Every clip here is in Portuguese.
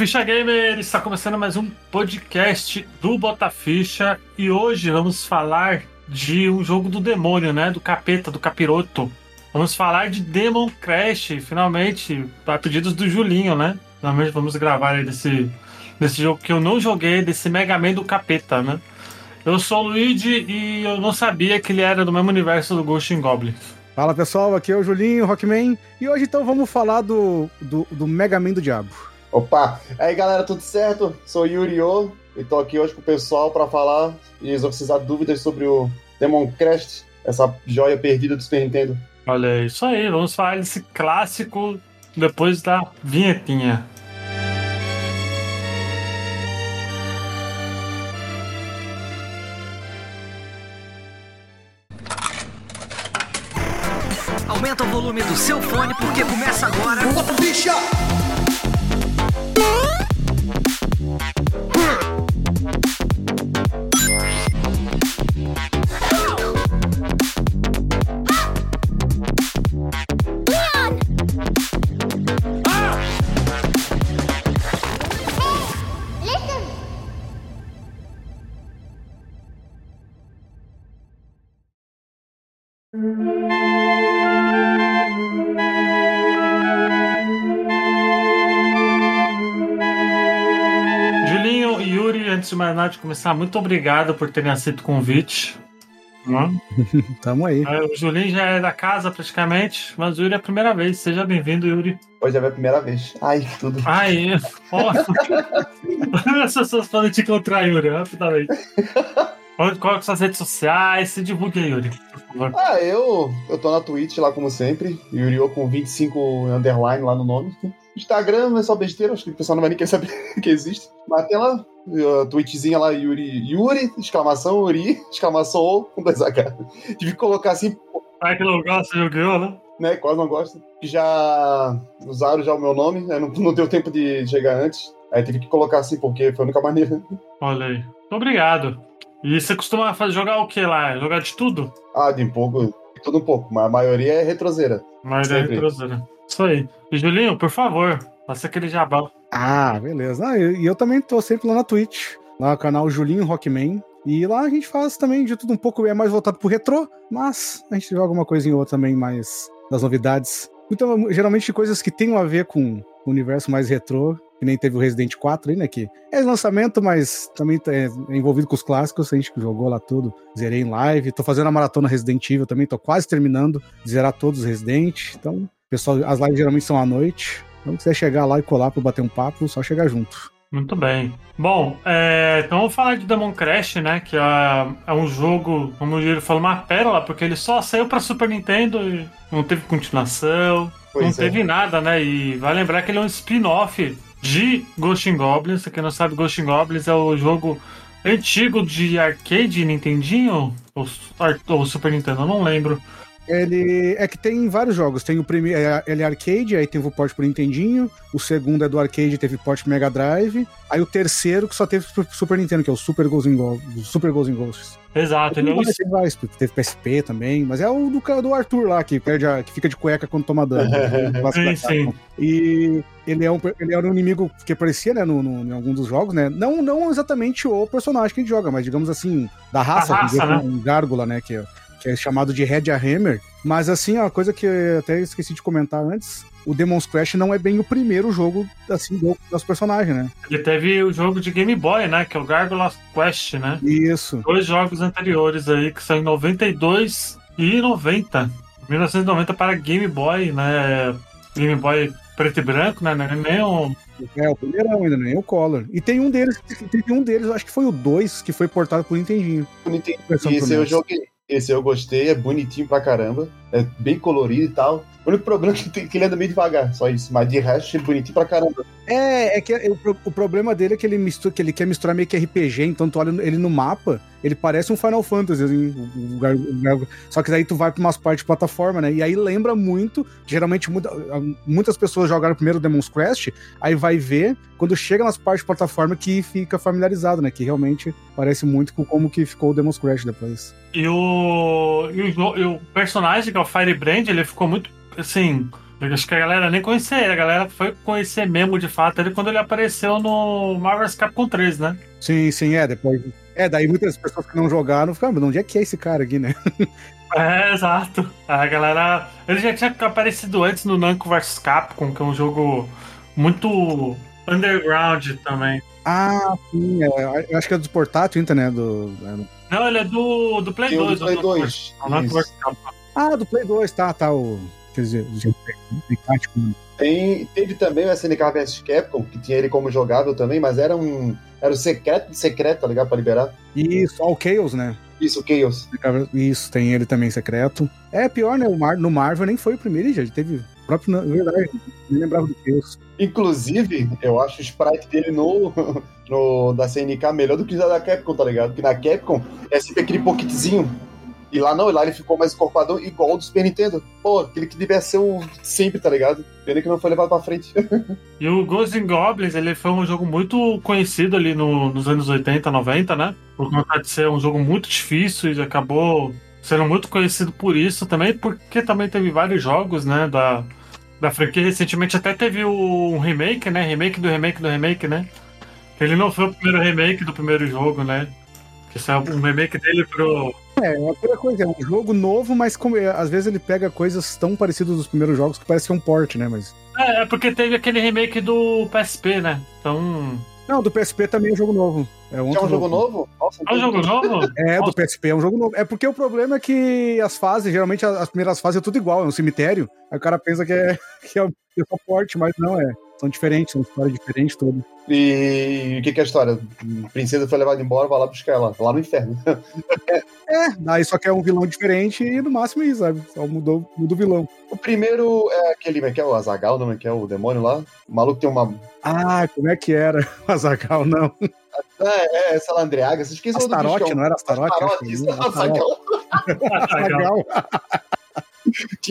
Ficha Gamer está começando mais um podcast do Botaficha e hoje vamos falar de um jogo do demônio, né? Do capeta, do capiroto. Vamos falar de Demon Crash, finalmente, a pedidos do Julinho, né? Finalmente vamos gravar aí desse, desse jogo que eu não joguei, desse Mega Man do capeta, né? Eu sou o Luigi e eu não sabia que ele era do mesmo universo do Ghost in Goblin. Fala pessoal, aqui é o Julinho, Rockman, e hoje então vamos falar do, do, do Mega Man do Diabo. Opa! Aí galera, tudo certo? Sou Yuri O e tô aqui hoje com o pessoal para falar e exorcizar dúvidas sobre o Demon Crest, essa joia perdida do Super Nintendo. Olha, é isso aí, vamos falar desse clássico depois da vinhetinha. Aumenta o volume do seu fone porque começa agora. Bota ficha! De começar, muito obrigado por terem aceito o convite. Hum? Tamo aí. É, O Julinho já é da casa praticamente, mas o Yuri é a primeira vez. Seja bem-vindo, Yuri. Hoje é a minha primeira vez. Ai, tudo. Aí, ó. As pessoas podem te encontrar, Yuri, rapidamente. Onde- Qual que são as redes sociais? Se divulgue aí, Yuri, por favor. Ah, eu, eu tô na Twitch lá como sempre, Yuri com 25 underline lá no nome. Instagram é só besteira, acho que o pessoal não vai nem querer saber que existe. Mas tem lá, a Twitchzinha lá, Yuri, Yuri, exclamação, Yuri, exclamação O, com dois H. Tive que colocar assim, Ai, que não gosta de Yu-Gi-Oh, né? né? Quase não gosto. Que já usaram já o meu nome, né? Não, não deu tempo de chegar antes. Aí tive que colocar assim, porque foi a única maneira. Olha aí. Muito obrigado. E você costuma fazer, jogar o que lá? Jogar de tudo? Ah, de um pouco, tudo um pouco, mas a maioria é retroseira. Mas é Sempre. Isso aí. Julinho, por favor, faça aquele jabá. Ah, beleza. Ah, e e eu também tô sempre lá na Twitch, lá no canal Julinho Rockman. E lá a gente faz também de tudo um pouco, é mais voltado pro retrô, mas a gente joga uma coisinha ou outra também mais das novidades. Então, geralmente coisas que tenham a ver com o universo mais retrô, que nem teve o Resident 4 aí, né? Que é lançamento, mas também tá- é envolvido com os clássicos, a gente jogou lá tudo. Zerei em live, tô fazendo a maratona Resident Evil também, tô quase terminando de zerar todos os Resident. Então, pessoal, as lives geralmente são à noite. Então, se quiser chegar lá e colar pra bater um papo, só chegar junto. Muito bem. Bom, é, então vamos falar de Demon Crash, né? Que é, é um jogo, como o Júlio falou, uma pérola, porque ele só saiu pra Super Nintendo e não teve continuação, Pois não é. teve nada, né? E vai lembrar que ele é um spin-off de Ghost in Goblins. Pra quem não sabe, Ghost in Goblins é o jogo antigo de arcade Nintendinho ou, ou Super Nintendo, eu não lembro. Ele é que tem vários jogos. Tem o primeiro, é, ele é arcade, aí teve o port pro Nintendinho. O segundo é do arcade, teve port Mega Drive. Aí o terceiro que só teve pro Super Nintendo, que é o Super Ghosts and Ghosts. Super Ghosts and Ghosts. Exato, ele é um Teve vários, teve PSP também, mas é o do, do Arthur lá, que, perde a- que fica de cueca quando toma dano. Sim, sim. E ele, é um, ele era um inimigo que aparecia, né, no, no- em algum dos jogos, né? Não, não exatamente o personagem que a gente joga, mas digamos assim, da raça, raça, é né? um gárgula, né? Que, é- que é chamado de Red Hammer. Mas assim, uma coisa que eu até esqueci de comentar antes. O Demon's Crash não é bem o primeiro jogo, assim, do, dos personagens, né? Ele teve o jogo de Game Boy, né? Que é o Gargoyles Quest, né? Isso. Dois jogos anteriores aí, que são em 92 e 90. 1990 para Game Boy, né? Game Boy preto e branco, né? Não é nem um... É, o primeirão ainda, nem o Color. E tem um deles, tem um deles, acho que foi o 2, que foi portado pro Nintendinho. Pro Esse eu joguei. Esse eu gostei, é bonitinho pra caramba. É bem colorido e tal. O único problema é que, tem- que ele anda meio devagar, só isso. Mas de resto, é bonitinho pra caramba. É, é que o, o problema dele é que ele, mistura, que ele quer misturar meio que RPG, então tu olha ele no mapa, ele parece um Final Fantasy, assim, o- o só que daí tu vai pra umas partes de plataforma, né? E aí lembra muito, geralmente muita- muitas pessoas jogaram primeiro Demon's Quest, aí vai ver, quando chega nas partes de plataforma que fica familiarizado, né? Que realmente parece muito com como que ficou o Demon's Crash depois. E o, e o, e o personagem, que é o Firebrand, ele ficou muito, assim, Eu acho que a galera nem conhecia ele, a galera foi conhecer mesmo de fato ele quando ele apareceu no Marvel's Capcom 3, né? Sim, sim, é. Depois. É, daí muitas pessoas que não jogaram ficaram, mas onde é que é esse cara aqui, né? É, exato. A galera. Ele já tinha aparecido antes no Namco vs Capcom, que é um jogo muito underground também. Ah, sim, é, eu acho que é dos portátil, então, né? Do, é, Não, ele é do, do Play Tem o 2. do Play o Namco 2. O Namco Isso. vs Capcom. Ah, do Play 2, tá, tá. O. Quer dizer, o GP tático. né? Tem, teve também o SNK vs Capcom, que tinha ele como jogável também, mas era um. Era o secreto de secreto, tá ligado? Pra liberar. Isso, All Chaos, né? Isso, o Chaos. Isso, tem ele também secreto. É pior, né? O Mar no Marvel nem foi o primeiro, já teve o próprio. Na verdade, nem lembrava do Chaos. Inclusive, eu acho o sprite dele no, no da CNK melhor do que o da Capcom, tá ligado? Porque na Capcom é sempre aquele pocketzinho. E lá não, lá ele ficou mais encorpadão igual do Super Nintendo. Pô, aquele que devia ser o sempre, tá ligado? Pena que não foi levado pra frente. E o Ghosts and Goblins, ele foi um jogo muito conhecido ali no- nos anos 80, 90, né? Por conta de ser um jogo muito difícil e acabou sendo muito conhecido por isso também, porque também teve vários jogos, né, da, da franquia. Recentemente até teve um remake, né? Remake do remake do remake, né? Ele não foi o primeiro remake do primeiro jogo, né? Que saiu um remake dele pro. É, é aquela coisa, é um jogo novo, mas como, é, às vezes ele pega coisas tão parecidas dos primeiros jogos que parece que é um port, né? Mas. É, é porque teve aquele remake do PSP, né? Então. Não, do PSP também é jogo novo. É, É um jogo novo? Nossa, É um jogo novo? É, do PSP é um jogo novo. É porque o problema é que as fases, geralmente as as primeiras fases é tudo igual, é um cemitério. Aí o cara pensa que é, que é, que é só porte, mas não é. São diferentes, são histórias diferentes, tudo. E o que, que é a história? A princesa foi levada embora, vai lá buscar ela, lá no inferno. É, daí só que é um vilão diferente e no máximo isso, sabe? Só mudou, muda o vilão. O primeiro é aquele, como é que é o Azagal, não é que é o demônio lá? O maluco tem uma. Ah, como é que era? Azagal, não. É, é essa Landreaga, vocês esqueceram do Astarote, bicho, não era Astarote? Astarote, isso, era. Astarote.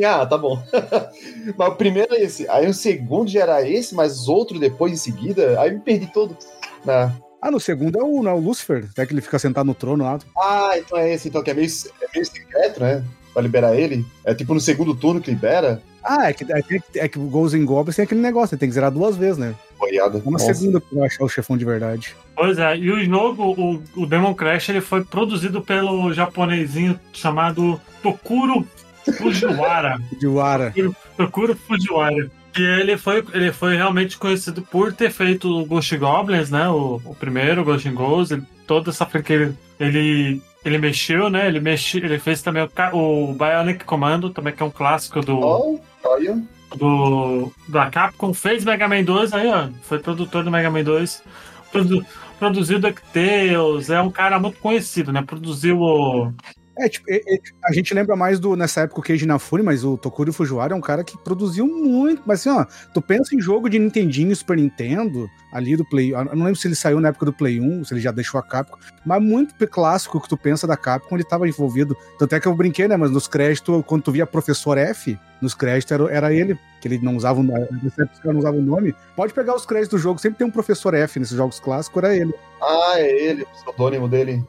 Ah, tá bom. mas o primeiro é esse. Aí o segundo já era esse, mas outro depois em seguida. Aí me perdi todo. né? Ah, no segundo é o, não, é o Lucifer, até que ele fica sentado no trono lá. Ah, então é esse, então, que é meio, é meio secreto, né? Pra liberar ele. É tipo no segundo turno que libera. Ah, é que, é que, é que o Ghosts and Goblins tem aquele negócio, tem que zerar duas vezes, né? Boiada. Uma Nossa. segunda pra achar o chefão de verdade. Pois é, e o jogo, o, o Demon Crash, ele foi produzido pelo japonesinho chamado Tokuro Fujiwara. De Wara. Tokuro Fujiwara. Que ele foi, ele foi realmente conhecido por ter feito o Ghost Goblins, né? O, o primeiro, Ghost and Ghosts, ele- toda essa franquia. Ele, ele mexeu, né? Ele, mexi, ele fez também o, o Bionic Commando, também que é um clássico do, Ó, olha. do da Capcom, fez Mega Man 2 aí, ó. Foi produtor do Mega Man 2. Produ, produziu DuckTales, é um cara muito conhecido, né? Produziu o. É, tipo, é- é- a gente lembra mais do, nessa época, o Keiji Inafune, mas o Tokuro Fujiwara é um cara que produziu muito. Mas assim, ó, tu pensa em jogo de Nintendinho, Super Nintendo, ali do Play. Eu não lembro se ele saiu na época do Play 1, se ele já deixou a Capcom, mas muito clássico que tu pensa da Capcom, ele tava envolvido. Tanto é que eu brinquei, né? Mas nos créditos, quando tu via Professor F, nos créditos era, era ele, que ele não usava. Nessa época não usavam o nome. Pode pegar os créditos do jogo, sempre tem um Professor F nesses jogos clássicos, era ele. Ah, é ele, o pseudônimo dele.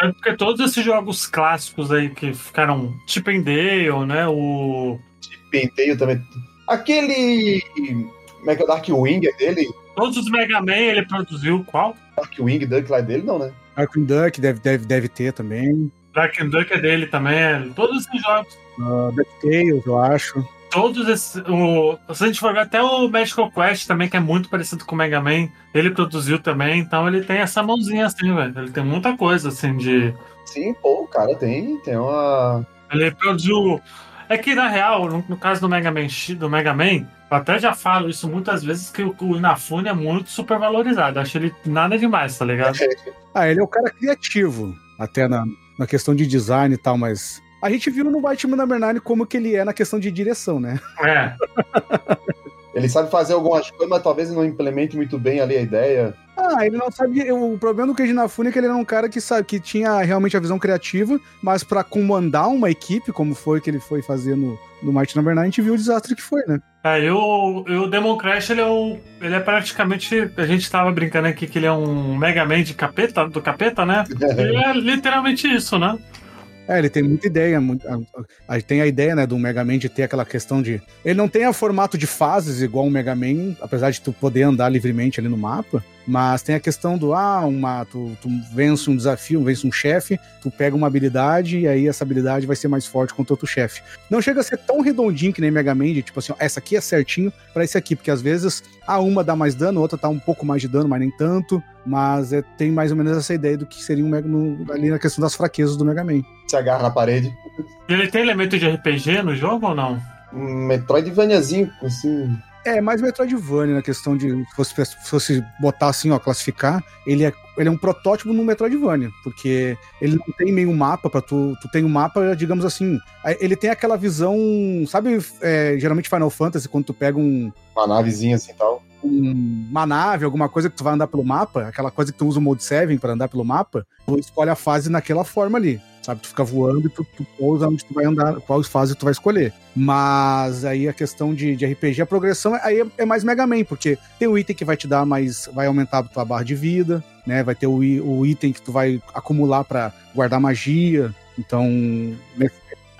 É porque todos esses jogos clássicos aí que ficaram Chip and Dale, né? O. Penteio também. Aquele. Como é que é é dele? Todos os Mega Man ele produziu. Qual? Darkwing, Duck lá é dele, não, né? Darkwing Duck deve, deve, deve ter também. Dark and Duck é dele também. é. Todos esses jogos. Uh, DuckTales, eu acho. Todos esses. O, se a gente for ver até o Magical Quest também, que é muito parecido com o Mega Man, ele produziu também, então ele tem essa mãozinha assim, velho. Ele tem muita coisa assim de. Sim, pô, o cara tem, tem uma. Ele produziu. É que na real, no, no caso do Mega Man do Mega Man, eu até já falo isso muitas vezes que o, o Inafune é muito super valorizado. Eu acho ele nada demais, tá ligado? Ah, ele é o cara criativo, até na, na questão de design e tal, mas. A gente viu no Batman Number 9 como que ele é na questão de direção, né? É. Ele sabe fazer algumas coisas, mas talvez não implemente muito bem ali a ideia. Ah, ele não sabia. O problema do Keiji Inafune é que ele era um cara que sabe que tinha realmente a visão criativa, mas pra comandar uma equipe, como foi que ele foi fazer no, no Number 9, a gente viu o desastre que foi, né? É, e o, e o Demon Crash, ele é, um, ele é praticamente. A gente tava brincando aqui que ele é um Mega Man de capeta, do capeta, né? Ele é literalmente isso, né? É, ele tem muita ideia. Muito, a, a, tem a ideia, né, do Mega Man de ter aquela questão de. Ele não tem o formato de fases igual um Mega Man, apesar de tu poder andar livremente ali no mapa. Mas tem a questão do, ah, uma, tu, tu vence um desafio, vence um chefe, tu pega uma habilidade e aí essa habilidade vai ser mais forte contra outro chefe. Não chega a ser tão redondinho que nem Mega Man, de, tipo assim, ó, essa aqui é certinho para esse aqui, porque às vezes a uma dá mais dano, a outra tá um pouco mais de dano, mas nem tanto. Mas é, tem mais ou menos essa ideia do que seria um Mega, no, ali na questão das fraquezas do Mega Man. Se agarra na parede. Ele tem elemento de RPG no jogo ou não? Um Metroidvaniazinho, assim, é, mais Metroidvania na questão de. Se fosse, se fosse botar assim, ó, classificar, ele é, ele é um protótipo no Metroidvania, porque ele não tem meio mapa para tu. Tu tem um mapa, digamos assim. Ele tem aquela visão. Sabe, é, geralmente Final Fantasy, quando tu pega um. Uma navezinha assim e tal. Um, uma nave, alguma coisa que tu vai andar pelo mapa, aquela coisa que tu usa o Mode 7 para andar pelo mapa, tu escolhe a fase naquela forma ali sabe? Tu fica voando e tu, tu pousa onde tu vai andar, qual fase tu vai escolher. Mas aí a questão de, de RPG, a progressão aí é, é, mais Mega Man, porque tem o item que vai te dar mais, vai aumentar a tua barra de vida, né? Vai ter o, o item que tu vai acumular para guardar magia. Então,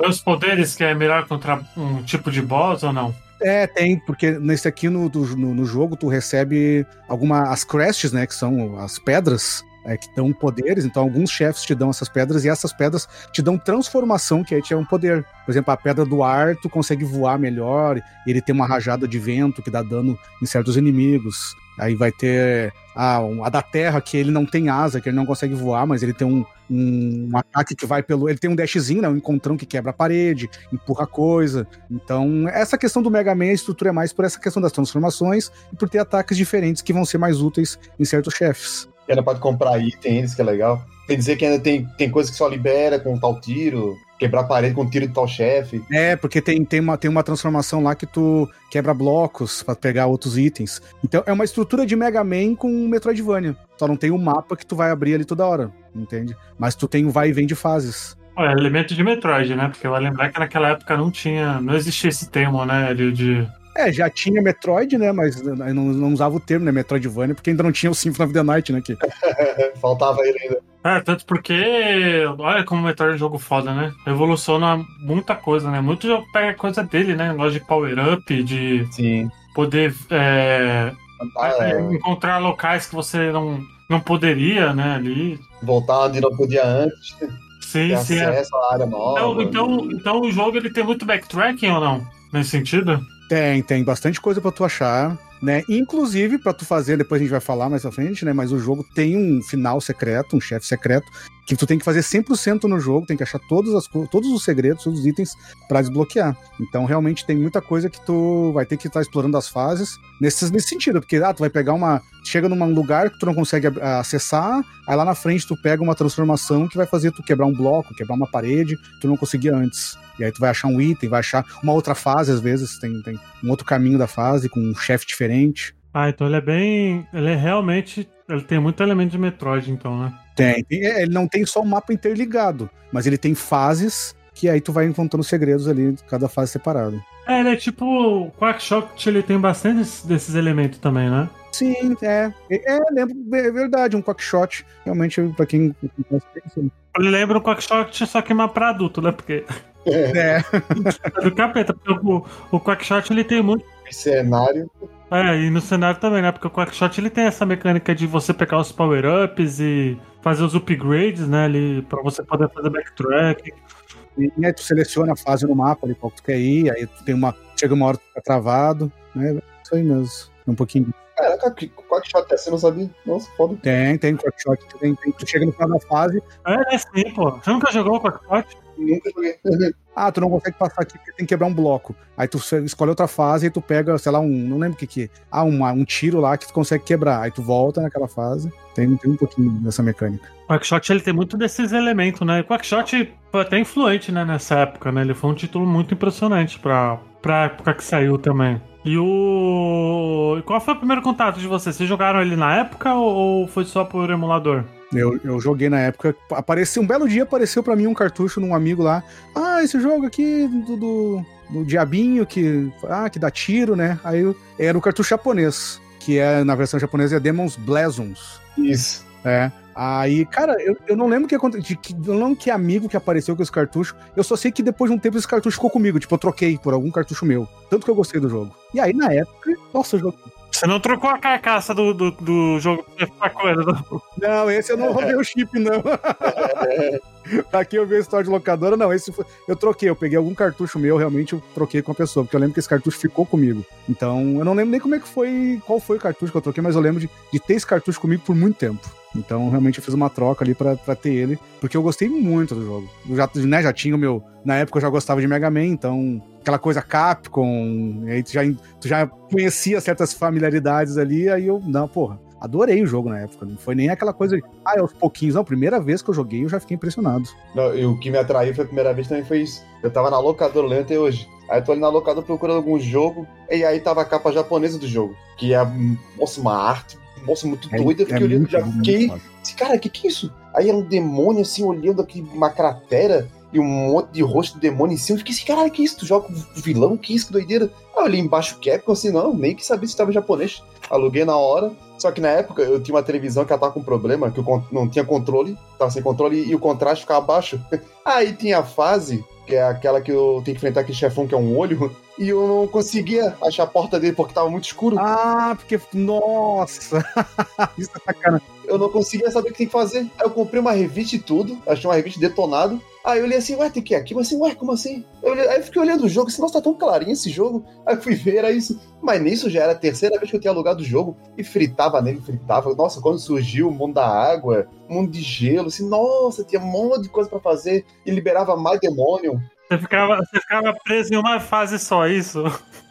os poderes que é melhor contra um tipo de boss ou não? É, tem, porque nesse aqui no, no, no jogo tu recebe algumas as crests, né, que são as pedras, é, que dão poderes, então alguns chefes te dão essas pedras e essas pedras te dão transformação, que aí te é um poder. Por exemplo, a pedra do ar, tu consegue voar melhor, ele tem uma rajada de vento que dá dano em certos inimigos. Aí vai ter a, a da terra, que ele não tem asa, que ele não consegue voar, mas ele tem um, um, um, ataque que vai pelo. Ele tem um dashzinho, né? Um encontrão que quebra a parede, empurra coisa. Então, essa questão do Mega Man, a estrutura é mais por essa questão das transformações e por ter ataques diferentes que vão ser mais úteis em certos chefes ainda pode comprar itens, que é legal. Tem dizer que ainda tem, tem coisa que só libera com tal tiro, quebrar parede com tiro de tal chefe. É, porque tem, tem, uma, tem uma transformação lá que tu quebra blocos para pegar outros itens. Então é uma estrutura de Mega Man com Metroidvania. Só não tem um mapa que tu vai abrir ali toda hora, entende? Mas tu tem o um vai e vem de fases. É elemento de Metroid, né? Porque vai lembrar que naquela época não tinha. Não existia esse termo, né? De, de é, já tinha Metroid, né? Mas não, não usava o termo, né? Metroidvania, porque ainda não tinha o Symphony of the Night, né? Que... Faltava ele ainda. É, tanto porque, olha como o Metroid é um jogo foda, né? Evoluciona muita coisa, né? Muito jogo pega coisa dele, né? Negócio de power-up, de Sim. poder é, ah, é. encontrar locais que você não, não poderia, né? Ali. Voltar onde não podia antes. Sim, sim. É. Acesso é. à área nova. Então, então, então o jogo ele tem muito backtracking ou não? Nesse sentido? Tem, tem bastante coisa para tu achar, né? Inclusive para tu fazer, depois a gente vai falar mais à frente, né? Mas o jogo tem um final secreto, um chefe secreto, que tu tem que fazer 100% no jogo, tem que achar todos, as, todos os segredos, todos os itens para desbloquear. Então, realmente tem muita coisa que tu vai ter que estar tá explorando as fases nesse, nesse sentido, porque ah, tu vai pegar uma. Chega num lugar que tu não consegue acessar, aí lá na frente tu pega uma transformação que vai fazer tu quebrar um bloco, quebrar uma parede, que tu não conseguia antes. E aí tu vai achar um item, vai achar uma outra fase, às vezes, tem, tem um outro caminho da fase com um chefe diferente. Ah, então ele é bem. Ele é realmente. Ele tem muito elemento de Metroid, então, né? Tem. É, ele não tem só o um mapa interligado, mas ele tem fases que aí tu vai encontrando segredos ali, cada fase separada. É, ele é tipo. O Quackshot ele tem bastante desses elementos também, né? Sim, é. É, lembro, é verdade, um Quackshot. Realmente, pra quem. Ele lembra um Quackshot, só que mais pra adulto, né? Porque. É. é do capeta, porque o, o Quackshot ele tem muito. Cenário. É, e no cenário também, né? Porque o Quackshot ele tem essa mecânica de você pegar os power-ups e fazer os upgrades, né? Ali, pra você poder fazer backtrack. E aí tu seleciona a fase no mapa ali, qual tu quer ir, aí tu tem uma. Chega uma hora que fica travado, né? Isso aí mesmo. É um pouquinho. Caraca, Quackshot é, você não sabia? Nossa, foda. Tem, tem Quackshot. Tem, tem, tu chega no final da fase. É, é sim, pô. Você nunca jogou o Quackshot? Nunca joguei. ah, tu não consegue passar aqui porque tem que quebrar um bloco. Aí tu escolhe outra fase e tu pega, sei lá, um. Não lembro o que que. Ah, uma, um tiro lá que tu consegue quebrar. Aí tu volta naquela fase. Tem, tem um pouquinho dessa mecânica. O Quackshot ele tem muito desses elementos, né? O Quackshot foi até influente, né, nessa época, né? Ele foi um título muito impressionante pra, pra época que saiu também. E o. E qual foi o primeiro contato de vocês? Vocês jogaram ele na época ou foi só por emulador? Eu, eu joguei na época. Apareceu um belo dia, apareceu para mim um cartucho num amigo lá. Ah, esse jogo aqui do, do, do diabinho que, ah, que dá tiro, né? Aí era o cartucho japonês, que é na versão japonesa é Demons Blazons. Isso. É. Aí, cara, eu, eu não lembro que aconteceu. Eu não lembro que amigo que apareceu com esse cartucho. Eu só sei que depois de um tempo esse cartucho ficou comigo. Tipo, eu troquei por algum cartucho meu. Tanto que eu gostei do jogo. E aí, na época, nossa, o jogo. Você não trocou a carcaça do, do, do jogo pra coisa, não? Não, esse eu não roubei o chip, não. pra quem eu vi a história de locadora, não. Esse foi... Eu troquei, eu peguei algum cartucho meu, realmente eu troquei com a pessoa, porque eu lembro que esse cartucho ficou comigo. Então, eu não lembro nem como é que foi, qual foi o cartucho que eu troquei, mas eu lembro de, de ter esse cartucho comigo por muito tempo. Então, realmente, eu fiz uma troca ali pra, pra ter ele, porque eu gostei muito do jogo. Eu já, né, já tinha o meu. Na época eu já gostava de Mega Man, então. Aquela coisa Capcom, aí tu já, tu já conhecia certas familiaridades ali, aí eu. Não, porra. Adorei o jogo na época. Não foi nem aquela coisa. De, ah, aos pouquinhos. Não, primeira vez que eu joguei, eu já fiquei impressionado. Não, e o que me atraiu foi a primeira vez também foi isso. Eu tava na locadora, lembro até hoje. Aí eu tô ali na locadora procurando algum jogo, e aí tava a capa japonesa do jogo. Que é, nossa, uma arte nossa, muito É- doida, eu fiquei é olhando, muito já fiquei. Assim, cara, que que é isso? Aí era um demônio assim, olhando aqui uma cratera e um monte de rosto do demônio em cima. Eu fiquei assim, caralho, que isso? Tu joga com vilão? Que isso? Que doideira. Aí eu olhei embaixo Capcom, assim, não, nem que sabia se tava japonês. Aluguei na hora. Só que na época eu tinha uma televisão que ela tava com problema, que eu não tinha controle, tava sem controle e o contraste ficava baixo. Aí tinha a fase, que é aquela que eu tenho que enfrentar aquele chefão que é um olho, e eu não conseguia achar a porta dele porque tava muito escuro. Ah, porque. Nossa! Isso é sacanagem. Eu não conseguia saber o que tem que fazer. Aí eu comprei uma revista e tudo, achei uma revista detonado. Aí eu olhei assim, ué, tem que ir aqui? Mas assim, ué, como assim? Eu olhei- aí eu fiquei olhando o jogo, assim, nossa, tá tão clarinho esse jogo. Aí eu fui ver, era isso. Mas nisso já era a terceira vez que eu tinha alugado o jogo e fritava nele, fritava. Nossa, quando surgiu o mundo da água, o mundo de gelo, assim, nossa, tinha um monte de coisa pra fazer e liberava mais demônio. Você ficava, você ficava preso em uma fase só, isso?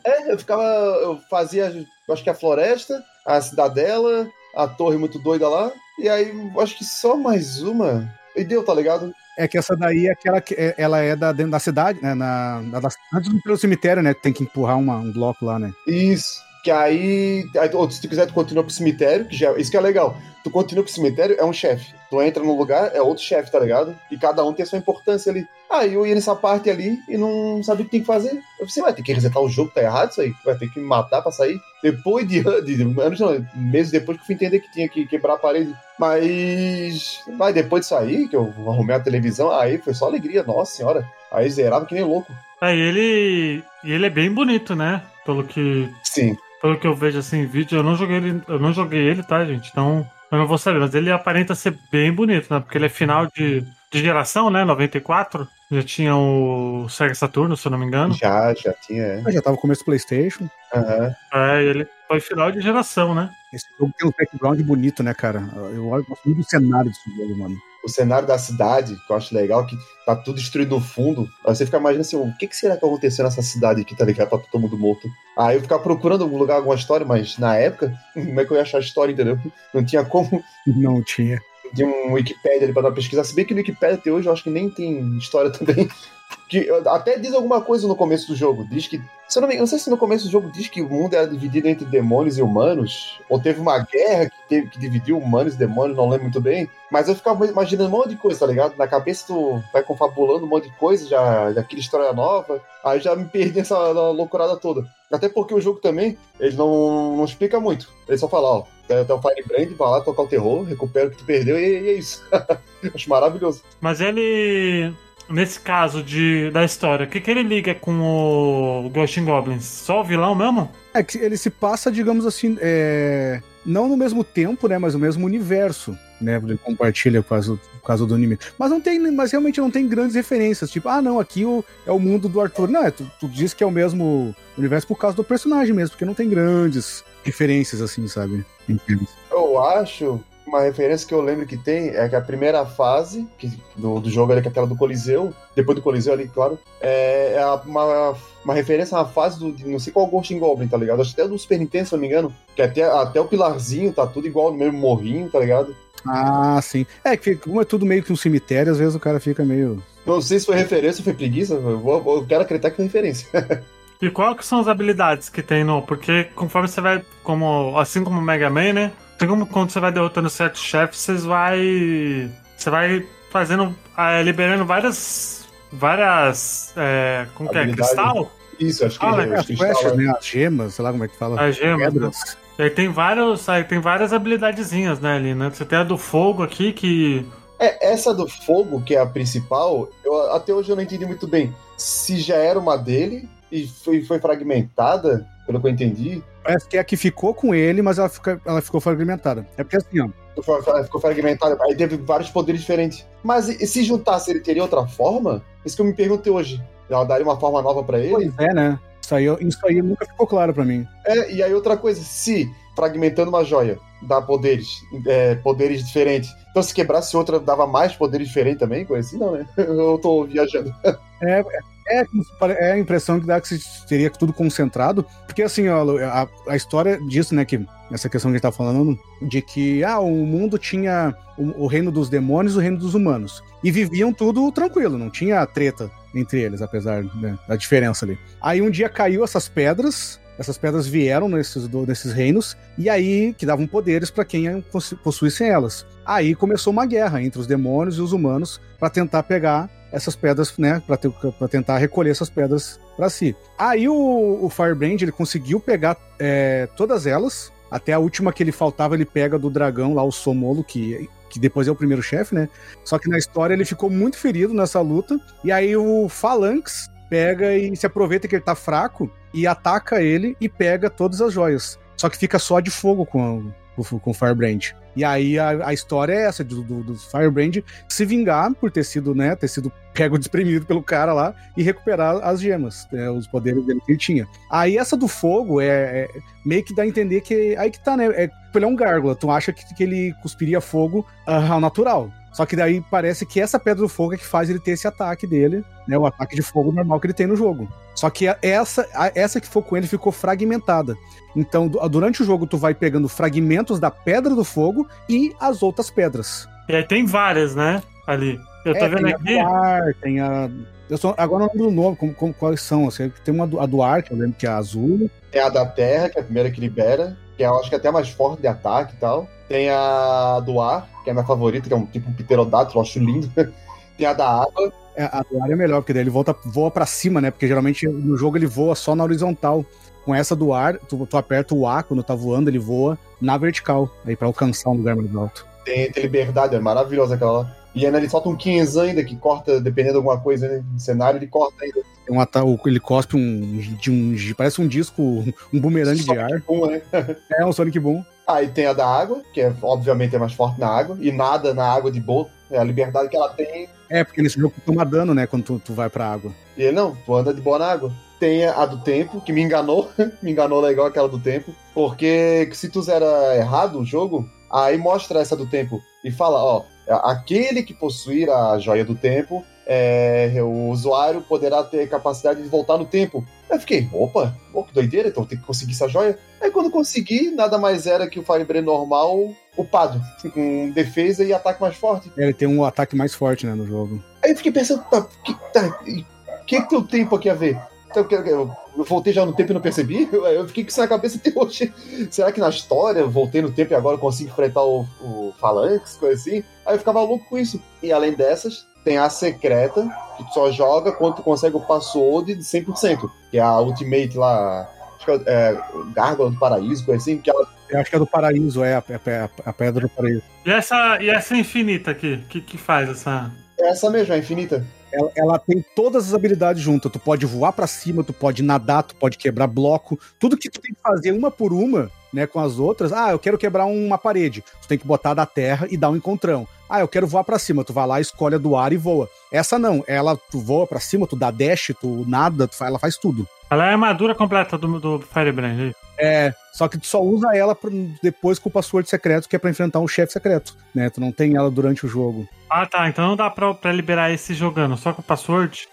É, eu ficava, eu fazia, eu acho que a floresta, a cidadela, a torre muito doida lá, e aí acho que só mais uma. E deu, tá ligado? É que essa daí é aquela que é- ela é da, dentro da cidade, né? Na, da- antes pelo cemitério, né? Tem que empurrar uma- um bloco lá, né? Isso. Que aí, aí tu- se tu quiser, tu continua pro cemitério, que já, isso que é legal. Tu continua pro cemitério, é um chefe. Tu entra no lugar, é outro chefe, tá ligado? E cada um tem a sua importância ali. Aí eu ia nessa parte ali e não sabia o que tem que fazer. Eu pensei, vai ter que resetar o jogo, tá errado isso aí? Vai ter que me matar pra sair. Depois de, de, de anos, não, meses depois que eu fui entender que tinha que quebrar a parede. Mas, mas depois disso aí, que eu arrumei a televisão, aí foi só alegria, nossa senhora. Aí zerava que nem louco. Aí ele. Ele é bem bonito, né? Pelo que. Sim. Pelo que eu vejo assim em vídeo, eu não joguei ele. Eu não joguei ele, tá, gente? Então. Eu não vou saber, mas ele aparenta ser bem bonito, né? Porque ele é final de, de geração, né? 94. Já tinha o Sega Saturno, se eu não me engano. Já, já tinha. é. Mas já tava no começo do PlayStation. Aham. É, ele foi final de geração, né? Esse jogo tem um background bonito, né, cara? Eu olho gosto muito do cenário desse jogo, mano. O cenário da cidade, que eu acho legal, que tá tudo destruído no fundo. Aí você fica imaginando assim, o que, que será que aconteceu nessa cidade aqui, tá ligado? Tá todo mundo morto. Aí eu ficava procurando algum lugar, alguma história, mas na época, como é que eu ia achar a história, entendeu? Não tinha como. Não tinha. De um Wikipedia ali pra dar uma pesquisa. Se bem que no Wikipedia até hoje eu acho que nem tem história também. Que até diz alguma coisa no começo do jogo. Diz que. Se eu não, me, não sei se no começo do jogo diz que o mundo era dividido entre demônios e humanos. Ou teve uma guerra que, teve, que dividiu humanos e demônios, não lembro muito bem. Mas eu ficava imaginando um monte de coisa, tá ligado? Na cabeça tu vai confabulando um monte de coisa, já, já história nova. Aí já me perdi nessa loucurada toda. Até porque o jogo também, ele não, não explica muito. Ele só fala, ó, tem o Firebrand, vai lá tocar o terror, recupera o que tu perdeu e, e é isso. Acho maravilhoso. Mas ele. Nesse caso de, da história, o que, que ele liga com o Ghost Goblins? Só o vilão mesmo? É que ele se passa, digamos assim, é, não no mesmo tempo, né? Mas no mesmo universo, né? Ele compartilha por causa, por causa do anime. Mas não tem, mas realmente não tem grandes referências. Tipo, ah, não, aqui o, é o mundo do Arthur. Não, é, tu, tu diz que é o mesmo universo por causa do personagem mesmo, porque não tem grandes referências, assim, sabe? Em filmes. Eu acho uma referência que eu lembro que tem é que a primeira fase que, do, do jogo ali, que é aquela do Coliseu, depois do Coliseu ali, claro, é, é uma, uma referência a uma fase do. de não sei qual Ghost in Goblin, tá ligado? Acho que até do Super Nintendo, se eu não me engano, que até, até o pilarzinho tá tudo igual no mesmo morrinho, tá ligado? Ah, sim. É que como é tudo meio que um cemitério, às vezes o cara fica meio. Não sei se foi referência ou foi preguiça, eu, vou- eu quero acreditar que foi referência. E qual que são as habilidades que tem no. Porque conforme você vai. como Assim como o Mega Man, né? Tem como quando você vai derrotando certos chefes, você vai. Você vai fazendo. ah, liberando várias. Várias. É, como que é? Cristal? Isso, acho que Ah, é, É, os as cristais flechas, né? As gemas, sei lá como é que fala. As gemas. né? Pedras. E aí tem vários. Aí tem várias habilidadezinhas, né, ali, né? Você tem a do fogo aqui que. É, essa do fogo, que é a principal, eu, até hoje eu não entendi muito bem se já era uma dele e foi, foi fragmentada, pelo que eu entendi. Parece que é a que ficou com ele, mas ela, fica, ela ficou fragmentada. É porque assim, ó. Ficou- Ficou fragmentada, aí teve vários poderes diferentes. Mas e, se juntasse, ele teria outra forma? Isso que eu me perguntei hoje. Ela daria uma forma nova pra ele? Pois é, né? Isso aí, isso aí nunca ficou claro pra mim. É, e aí outra coisa, se fragmentando uma joia dá poderes, é, poderes diferentes, então se quebrasse outra dava mais poderes diferentes também? Coisa assim, não, né? Eu tô viajando. É, é, pare- é a impressão que dá que se teria tudo concentrado. Porque assim, ó, a, a história disso, né, que essa questão que a gente tá falando, de que ah, o mundo tinha o, o reino dos demônios e o reino dos humanos. E viviam tudo tranquilo, não tinha treta entre eles, apesar né, da diferença ali. Aí um dia caiu essas pedras. Essas pedras vieram nesses, do- nesses reinos, e aí que davam poderes para quem possu- possuíssem elas. Aí começou uma guerra entre os demônios e os humanos para tentar pegar essas pedras, né, para tentar recolher essas pedras para si. Aí o, o Firebrand ele conseguiu pegar é, todas elas, até a última que ele faltava ele pega do dragão lá o Somolo que que depois é o primeiro chefe, né? Só que na história ele ficou muito ferido nessa luta e aí o Phalanx pega e se aproveita que ele tá fraco e ataca ele e pega todas as joias. Só que fica só de fogo com, com, Firebrand. E aí a, a história é essa, do, do, Firebrand se vingar por ter sido, né, ter sido pego despremido pelo cara lá e recuperar as gemas, né, os poderes dele que ele tinha. Aí essa do fogo é, é meio que dá a entender que aí que tá, né, é, ele é um gárgula, tu acha que, que ele cuspiria fogo ah, ao natural. Só que daí parece que essa pedra do fogo é que faz ele ter esse ataque dele, né? O ataque de fogo normal que ele tem no jogo. Só que a- essa, a- essa que foi com ele ficou fragmentada. Então, du- durante o jogo, tu vai pegando fragmentos da pedra do fogo e as outras pedras. E aí tem várias, né? Ali. Eu tô É, vendo tem aqui. a do ar, tem a. Eu só, agora eu não lembro o nome, como, como- quais são. Que tem uma do, a do ar, que eu lembro que é azul. Tem a da terra, que é a primeira que libera, que eu acho que é até mais forte de ataque e tal. Tem a do ar, que é a minha favorita, que é um tipo um pterodátilo, eu acho lindo. Tem a da água. É, a do ar é melhor, porque daí ele volta, voa pra cima, né? Porque geralmente no jogo ele voa só na horizontal. Com essa do ar, tu, tu aperta o A quando tá voando, ele voa na vertical, aí pra alcançar um lugar mais alto. Tem, tem liberdade, é maravilhosa aquela lá. E ainda ele solta um 15 ainda, que corta, dependendo de alguma coisa né, no cenário, ele corta ainda. Tem um ata- o- ele cospe um, de um. Parece um disco, um bumerangue de ar. Pum, né? É um Sonic Boom. Aí tem a da água, que é, obviamente é mais forte na água, e nada na água de boa. É a liberdade que ela tem. É, porque nesse jogo tu toma dano, né? Quando tu, tu vai pra água. E ele, não, tu anda de boa na água. Tem a do tempo, que me enganou, me enganou legal aquela do tempo, porque se tu zera errado o jogo, aí mostra essa do tempo e fala, ó, aquele que possuir a joia do tempo, é, o usuário poderá ter capacidade de voltar no tempo. Aí eu fiquei, opa, pô, que doideira, então tem que conseguir essa joia. Aí quando consegui, nada mais era que o Firebrand normal upado, com defesa e ataque mais forte. É, Ele tem um ataque mais forte, né, no jogo. Aí eu fiquei pensando, tá, que, tá, que, que tem o tempo aqui a ver? Então, eu, eu- eu voltei já no tempo e não percebi? Eu, eu fiquei com isso na cabeça até hoje. Será que na história eu voltei no tempo e agora eu consigo enfrentar o, o Phalanx, coisa assim? Aí eu ficava louco com isso. E além dessas, tem a secreta, que tu só joga quando tu consegue o password de 100%, que é a Ultimate lá, acho que é, é Gárgula do Paraíso, coisa assim, que ela Eu acho que é do paraíso, é a, a- a pedra do paraíso. E essa, e essa infinita aqui? O que, que faz essa? é essa mesmo, a infinita. Ela, ela tem todas as habilidades juntas. Tu pode voar pra cima, tu pode nadar, tu pode quebrar bloco. Tudo que tu tem que fazer uma por uma, né, com as outras. Ah, eu quero quebrar uma parede. Tu tem que botar da terra e dar um encontrão. Ah, eu quero voar pra cima. Tu vai lá, escolhe a do ar e voa. Essa não. Ela, tu voa pra cima, tu dá dash, tu nada, tu, ela faz tudo. Ela é a armadura completa do, do Firebrand. aí. É, só que tu só usa ela pra- depois com o password secreto, que é pra enfrentar um chefe secreto, né? Tu não tem ela durante o jogo. Ah, tá. Então não dá pra, pra liberar esse jogando, só com o password.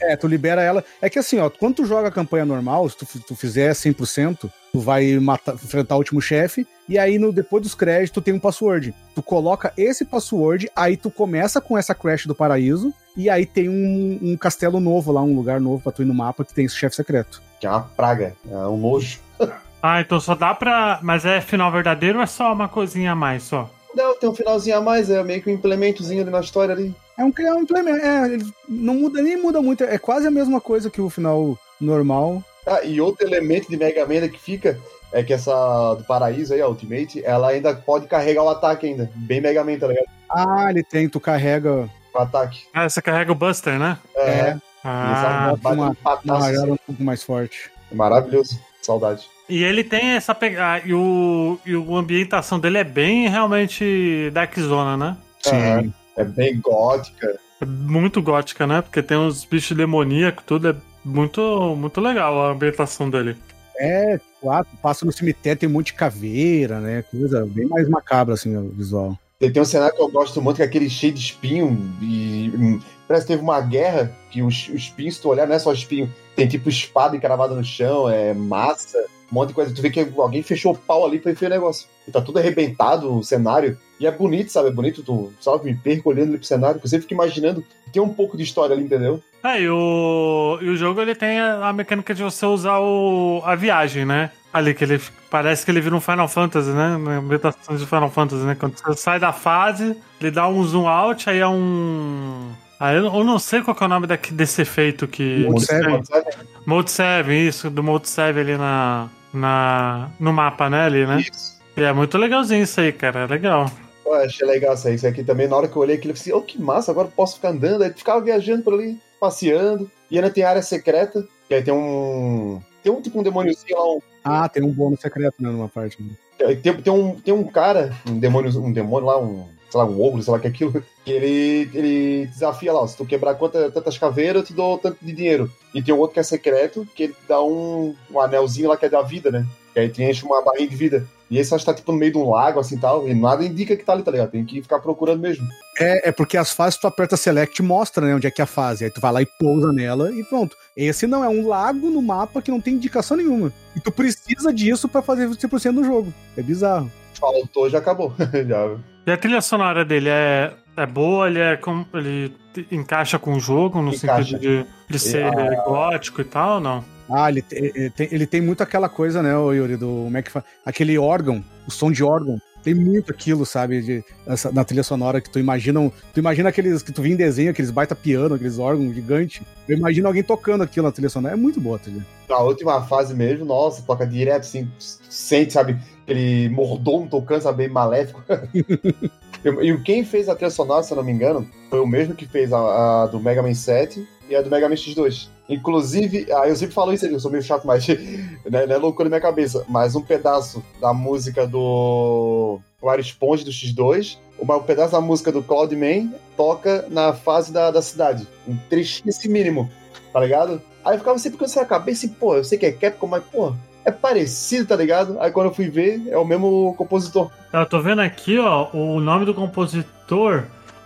É, tu libera ela. É que assim, ó, quando tu joga a campanha normal, se tu, tu fizer 100%, tu vai matar, enfrentar o último chefe, e aí no, depois dos créditos tu tem um password. Tu coloca esse password, aí tu começa com essa crash do paraíso, e aí tem um, um castelo novo lá, um lugar novo pra tu ir no mapa que tem esse chefe secreto. Que é uma praga, é um nojo. Ah, então só dá pra. Mas é final verdadeiro ou é só uma coisinha a mais só? Não, tem um finalzinho a mais, é meio que um implementozinho ali na história ali. É um, é um implemento, é, ele não muda, nem muda muito, é quase a mesma coisa que o final normal. Ah, e outro elemento de Mega Man que fica é que essa do Paraíso aí, a Ultimate, ela ainda pode carregar o ataque ainda. Bem Mega Man, tá ligado? Ah, ele tem, tu carrega. O ataque. Ah, você carrega o Buster, né? É. É. Ah, uma- um Uma rajada um pouco mais forte. Maravilhoso. Saudade. e ele tem essa pegada. E, o, e a ambientação dele é bem realmente Dark Zona, né? Sim. É bem gótica. É muito gótica, né? Porque tem uns bichos demoníacos, tudo é muito, muito legal a ambientação dele. É, quatro, passa no cemitério, tem um monte de caveira, né? Coisa bem mais macabra, assim, o visual. Tem, tem um cenário que eu gosto muito, que é aquele cheio de espinho. E hum, parece que teve uma guerra que os, os espinhos, se tu olhar, não é só espinho. Tem tipo espada encravada no chão, é massa, um monte de coisa. Tu vê que alguém fechou o pau ali pra enfiar o negócio. E tá tudo arrebentado o cenário. E é bonito, sabe? É bonito, tu sabe, me perco olhando ali pro cenário. sempre fico imaginando que tem um pouco de história ali, entendeu? É, e o, e o jogo ele tem a, a mecânica de você usar o, a viagem, né? Ali que ele parece que ele vira um Final Fantasy, né? Na ambientação de Final Fantasy, né? Quando você sai da fase, ele dá um zoom out, aí é um. Aí eu, eu não sei qual que é o nome daqui, desse efeito que. Mode seven. Sabe? Mode 7, isso, do Mode 7 ali na, na, no mapa, né? Ali, né? Isso. E é muito legalzinho isso aí, cara. É legal. Pô, achei legal isso aí. Isso aqui também, na hora que eu olhei aquilo, eu falei assim, oh, que massa, agora eu posso ficar andando. Aí tu ficava viajando por ali, passeando. E ainda tem área secreta, que aí tem um. Tem um tipo um demôniozinho lá, um, Ah, tem um bônus secreto, né, numa parte. né? Tem, tem, um, tem um cara, um demônio, um demônio lá, um, sei lá, um ogro, sei lá que é aquilo, que ele, ele desafia lá, ó, se tu quebrar quanta, tantas caveiras, eu te dou tanto de dinheiro. E tem um outro que é secreto, que ele dá um, um anelzinho lá que é da vida, né? Que aí tu enche uma barrinha de vida. E esse acho que tá tipo no meio de um lago, assim tal, e nada indica que tá ali, tá ligado? Tem que ficar procurando mesmo. É, é porque as fases tu aperta select e mostra, né, onde é que é a fase. Aí tu vai lá e pousa nela e pronto. Esse não é um lago no mapa que não tem indicação nenhuma. E tu precisa disso pra fazer 100% no jogo. É bizarro. Faltou, já acabou. já. E a trilha sonora dele é, é boa, ele é com, ele encaixa com o jogo, no Encaixa. sentido de, de ser Ah. gótico e tal, ou não? Ah, ele, te- ele tem, ele tem muito aquela coisa, né, o Yuri, do como é que aquele órgão, o som de órgão. Tem muito aquilo, sabe, de, essa- na trilha sonora que tu imagina, tu imagina aqueles que tu via em desenho, aqueles baita piano, aqueles órgãos gigantes. Eu imagino alguém tocando aquilo na trilha sonora. É muito boa a trilha. Na última fase mesmo, nossa, toca direto, assim, sente, sabe, aquele mordomo tocando, sabe, bem maléfico. e e quem fez a trilha sonora, se eu não me engano, foi o mesmo que fez a, a do Mega Man 7 e a do Mega Man X2. Inclusive, ah, eu sempre falo isso eu sou meio chato, mas né, não é loucura na minha cabeça, mas um pedaço da música do Wario Sponge do X2, uma, um pedaço da música do Cloudman toca na fase da, da cidade. Um esse mínimo, tá ligado? Aí eu ficava sempre com isso na cabeça e, pô, eu sei que é Capcom, mas, pô, é parecido, tá ligado? Aí quando eu fui ver, é o mesmo compositor. Eu tô vendo aqui, ó, o nome do compositor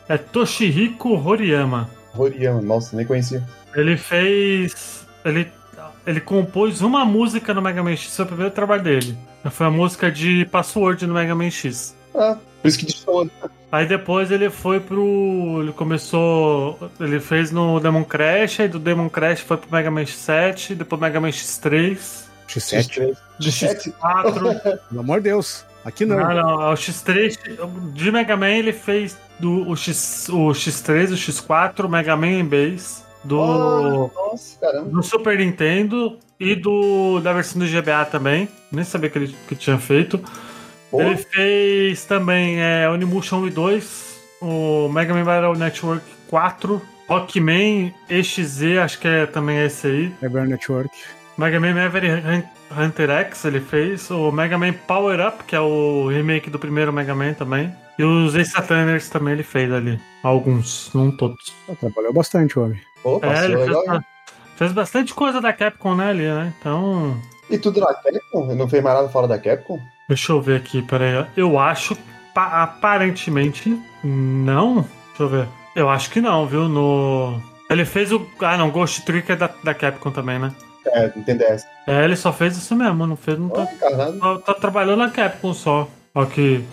é Toshihiko Horiyama. Horiyama, nossa, nem conhecia. Ele fez. Ele, ele compôs uma música no Mega Man X, foi o primeiro trabalho dele. Foi a música de Password no Mega Man X. Ah, por isso que destoa. Aí depois ele foi pro. Ele começou. Ele fez no Demon Crash, aí do Demon Crash foi pro Mega Man X7, depois Mega Man X3, X7, X3. de X7? X4. pelo amor de Deus. Aqui não. Não, não, o X3. De Mega Man ele fez do, o, X, o X3, o X4, o Mega Man Base, do, Oh, nossa, do Super Nintendo e do da versão do GBA também. Nem sabia que ele que tinha feito. Pô, Ele fez também é, Onimusha 1 e 2, o Mega Man Battle Network 4, Rockman EXZ, acho que é também esse aí. É Burn Network. Mega Man Maverick Hunter X ele fez, o Mega Man Power Up, que é o remake do primeiro Mega Man também. E os Ace Attorneys também ele fez ali. Alguns, não todos. Ah, trabalhou bastante, homem. pô, É, ele fez, ba- fez bastante coisa da Capcom, né, ali, né? Então. E tudo na Capcom? Ele não fez mais nada fora da Capcom? Deixa eu ver aqui, peraí. Eu acho, pa- aparentemente, não. Deixa eu ver. Eu acho que não, viu? No. Ele fez o. Ah, não, Ghost Trick é da, da Capcom também, né? É, dessa. É, ele só fez isso mesmo, não fez. Não tá, caralho. tá, tá trabalhando na Capcom só. Ó que.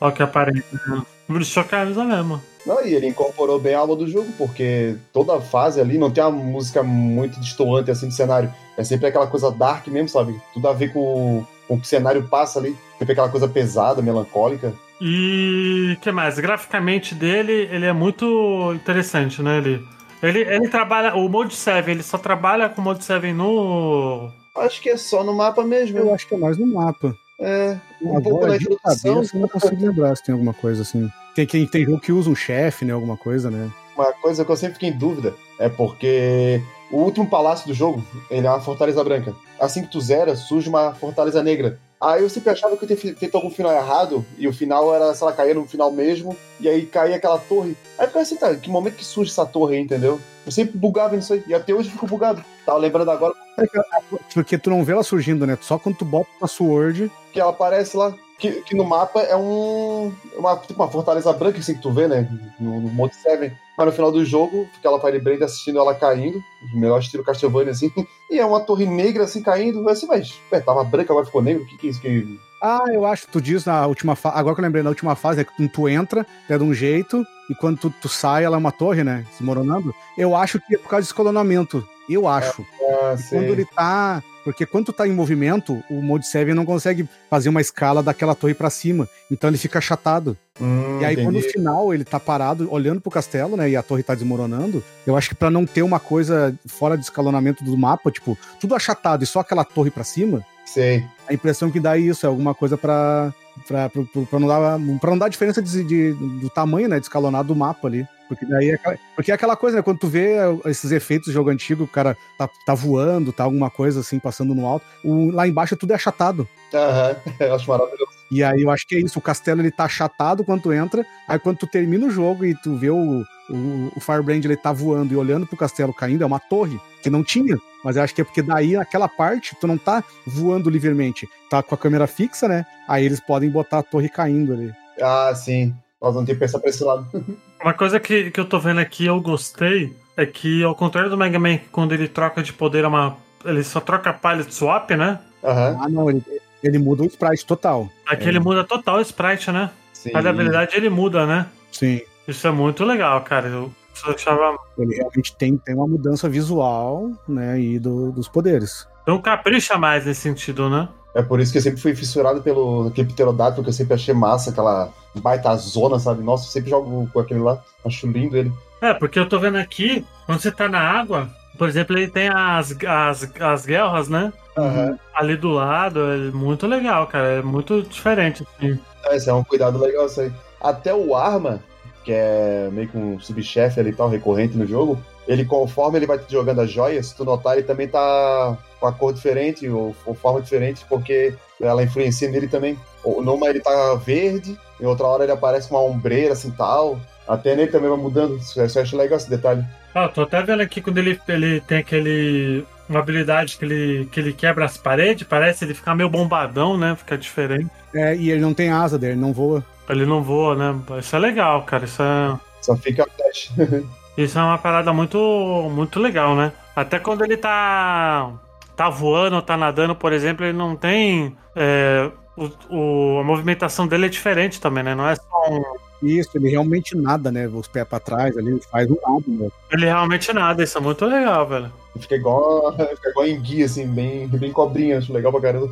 Ó que aparente. Né? Bruce camisa mesmo. Não, e ele incorporou bem a alma do jogo, porque toda fase ali não tem uma música muito destoante assim de cenário. É sempre aquela coisa dark mesmo, sabe? Tudo a ver com, com o que o cenário passa ali. Sempre aquela coisa pesada, melancólica. E que mais? Graficamente dele, ele é muito interessante, né? Ele, ele, ele trabalha. O Mode 7, ele só trabalha com o Mode 7 no. Acho que é só no mapa mesmo. Eu acho que é mais no mapa. É, um Agora, pouco na introdução. eu não consigo lembrar se tem alguma coisa assim. Tem, tem, tem jogo que usa um chefe, né? Alguma coisa, né? Uma coisa que eu sempre fiquei em dúvida é porque o último palácio do jogo, ele é uma fortaleza branca. Assim que tu zera, surge uma fortaleza negra. Aí eu sempre achava que eu tinha fe- feito algum final errado, e o final era, sei lá, caía no final mesmo, e aí caía aquela torre. Aí eu ficava assim, tá, que momento que surge essa torre aí, entendeu? Eu sempre bugava nisso aí, e até hoje eu fico bugado. Tava lembrando agora Porque tu não vê ela surgindo, né? Só quando tu bota a Sword. que ela aparece lá, que, que no mapa é um. Uma, tipo uma fortaleza branca, assim que tu vê, né? No, no Mode 7. Mas no final do jogo, fica ela Firebrand assistindo ela caindo, melhor estilo Castlevania, assim. E é uma torre negra, assim, caindo. Assim, mas, ué, tava branca, agora ficou negro? O que, que é isso? Que... Ah, eu acho que tu diz na última fase. Agora que eu lembrei, na última fase, é que tu, tu entra, é de um jeito, e quando tu, tu sai, ela é uma torre, né? Desmoronando. Eu acho que é por causa de escalonamento. Eu acho. Ah, quando sei. ele tá. Porque quando tu tá em movimento, o Mode 7 não consegue fazer uma escala daquela torre pra cima. Então ele fica achatado. Hum, E aí, quando no entendi. final ele tá parado, olhando pro castelo, né? E a torre tá desmoronando, eu acho que pra não ter uma coisa fora de escalonamento do mapa, tipo, tudo achatado e só aquela torre pra cima, Sei. a impressão que dá é isso, é alguma coisa pra, pra não dar, pra não dar diferença de, de- do tamanho, né, de escalonado do mapa ali. Porque daí é aquela, porque é aquela coisa, né? Quando tu vê esses efeitos de jogo antigo, o cara tá, tá voando, tá alguma coisa assim, passando no alto, o, lá embaixo tudo é achatado. Aham, eu acho maravilhoso. E aí eu acho que é isso, o castelo ele tá achatado quando tu entra, aí quando tu termina o jogo e tu vê o, o, o Firebrand ele tá voando e olhando pro castelo caindo, é uma torre que não tinha, mas eu acho que é porque daí naquela parte tu não tá voando livremente, tá com a câmera fixa, né? Aí eles podem botar a torre caindo ali. Ah, sim. Nós não temos que pensar pra esse lado. Uma coisa que, que eu tô vendo aqui eu gostei é que, ao contrário do Mega Man, que quando ele troca de poder, é uma. Ele só troca palette swap, né? Aham, Ah, não, ele, ele muda o sprite total. Aqui É. ele muda total o sprite, né? sim. Cada habilidade ele muda, né? Sim. Isso é muito legal, cara. Eu achava. Ele realmente tem, tem uma mudança visual, né? E do, dos poderes. Então capricha mais nesse sentido, né? É por isso que eu sempre fui fissurado pelo aquele pterodátilo, que eu sempre achei massa, aquela baita zona, sabe? Nossa, eu sempre jogo com aquele lá. Acho lindo ele. É, porque eu tô vendo aqui, quando você tá na água, por exemplo, ele tem as, as, as guerras, né? Aham. Ali do lado, é muito legal, cara. É muito diferente, assim. É, esse é um cuidado legal isso aí. Até o Arma, que é meio que um subchefe ali e tal, recorrente no jogo, ele conforme ele vai jogando as joias, se tu notar, ele também tá com a cor diferente ou, ou forma diferente, porque ela influencia nele também. Ou numa ele tá verde, em outra hora ele aparece com uma ombreira assim tal. Até nele também vai mudando. Isso eu acho legal esse detalhe. Ah, tô até vendo aqui quando ele, ele tem aquele. Uma habilidade que ele, que ele quebra as paredes, parece ele ficar meio bombadão, né? Fica diferente. É, e ele não tem asa dele, ele não voa. Ele não voa, né? Isso é legal, cara. Isso é. Só fica flash. Isso é uma parada muito, muito legal, né? Até quando ele tá, tá voando ou tá nadando, por exemplo, ele não tem. é, o, o- a movimentação dele é diferente também, né? Não é só um. Isso, ele realmente nada, né? Os pés pra trás ali, ele faz um nada, né? Ele realmente nada. Isso é muito legal, velho. Fica igual, fica igual em guia, assim, bem, bem cobrinha. Acho legal pra caramba.